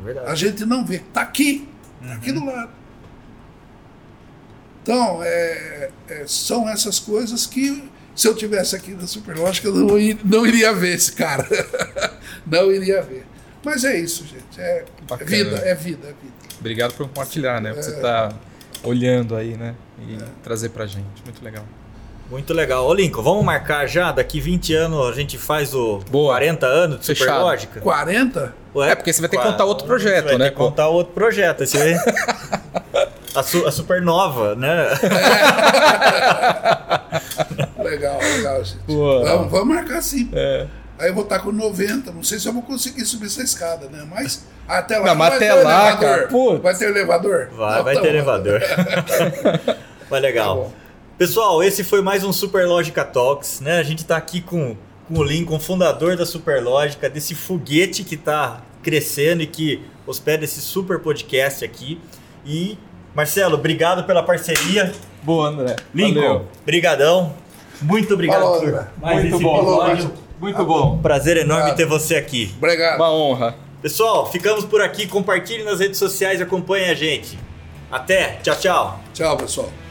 É verdade. A gente não vê. Tá aqui. Tá aqui do lado. Então, é, é, são essas coisas que, se eu tivesse aqui na Superlógica, eu não, ir- não iria ver esse cara. não iria ver. Mas é isso, gente. É, é Bacana. vida, é vida, é vida. Obrigado por compartilhar, né? Por você tá olhando aí, né? E trazer pra gente. Muito legal. Muito legal. Ô, Lincoln, vamos marcar já? Daqui 20 anos a gente faz o Boa. 40 anos de Fechado. Superlógica? 40? Ué, É, porque você vai ter que contar outro projeto, vai né? Ter que contar outro projeto. Esse aí... a, su- a Supernova, né? Legal, legal, gente. Boa. Vamos, vamos marcar sim. É. Aí eu vou estar com 90. Não sei se eu vou conseguir subir essa escada, né? Mas até lá. Não, mas vai até ter lá, elevador. cara, putz. Vai ter elevador? Vai, Não, vai tá ter bom. elevador. Mas legal. Tá. Pessoal, esse foi mais um Superlógica Talks, né? A gente tá aqui com, com o Lincoln, fundador da Superlógica, desse foguete que tá crescendo e que hospeda esse super podcast aqui. E Marcelo, obrigado pela parceria. Boa, André. Lincoln, Valeu. brigadão. Muito obrigado Falou, por mais Muito esse bom. episódio. Muito bom. Prazer enorme Obrigado. ter você aqui. Obrigado. Uma honra. Pessoal, ficamos por aqui. Compartilhe nas redes sociais e acompanhe a gente. Até. Tchau, tchau. Tchau, pessoal.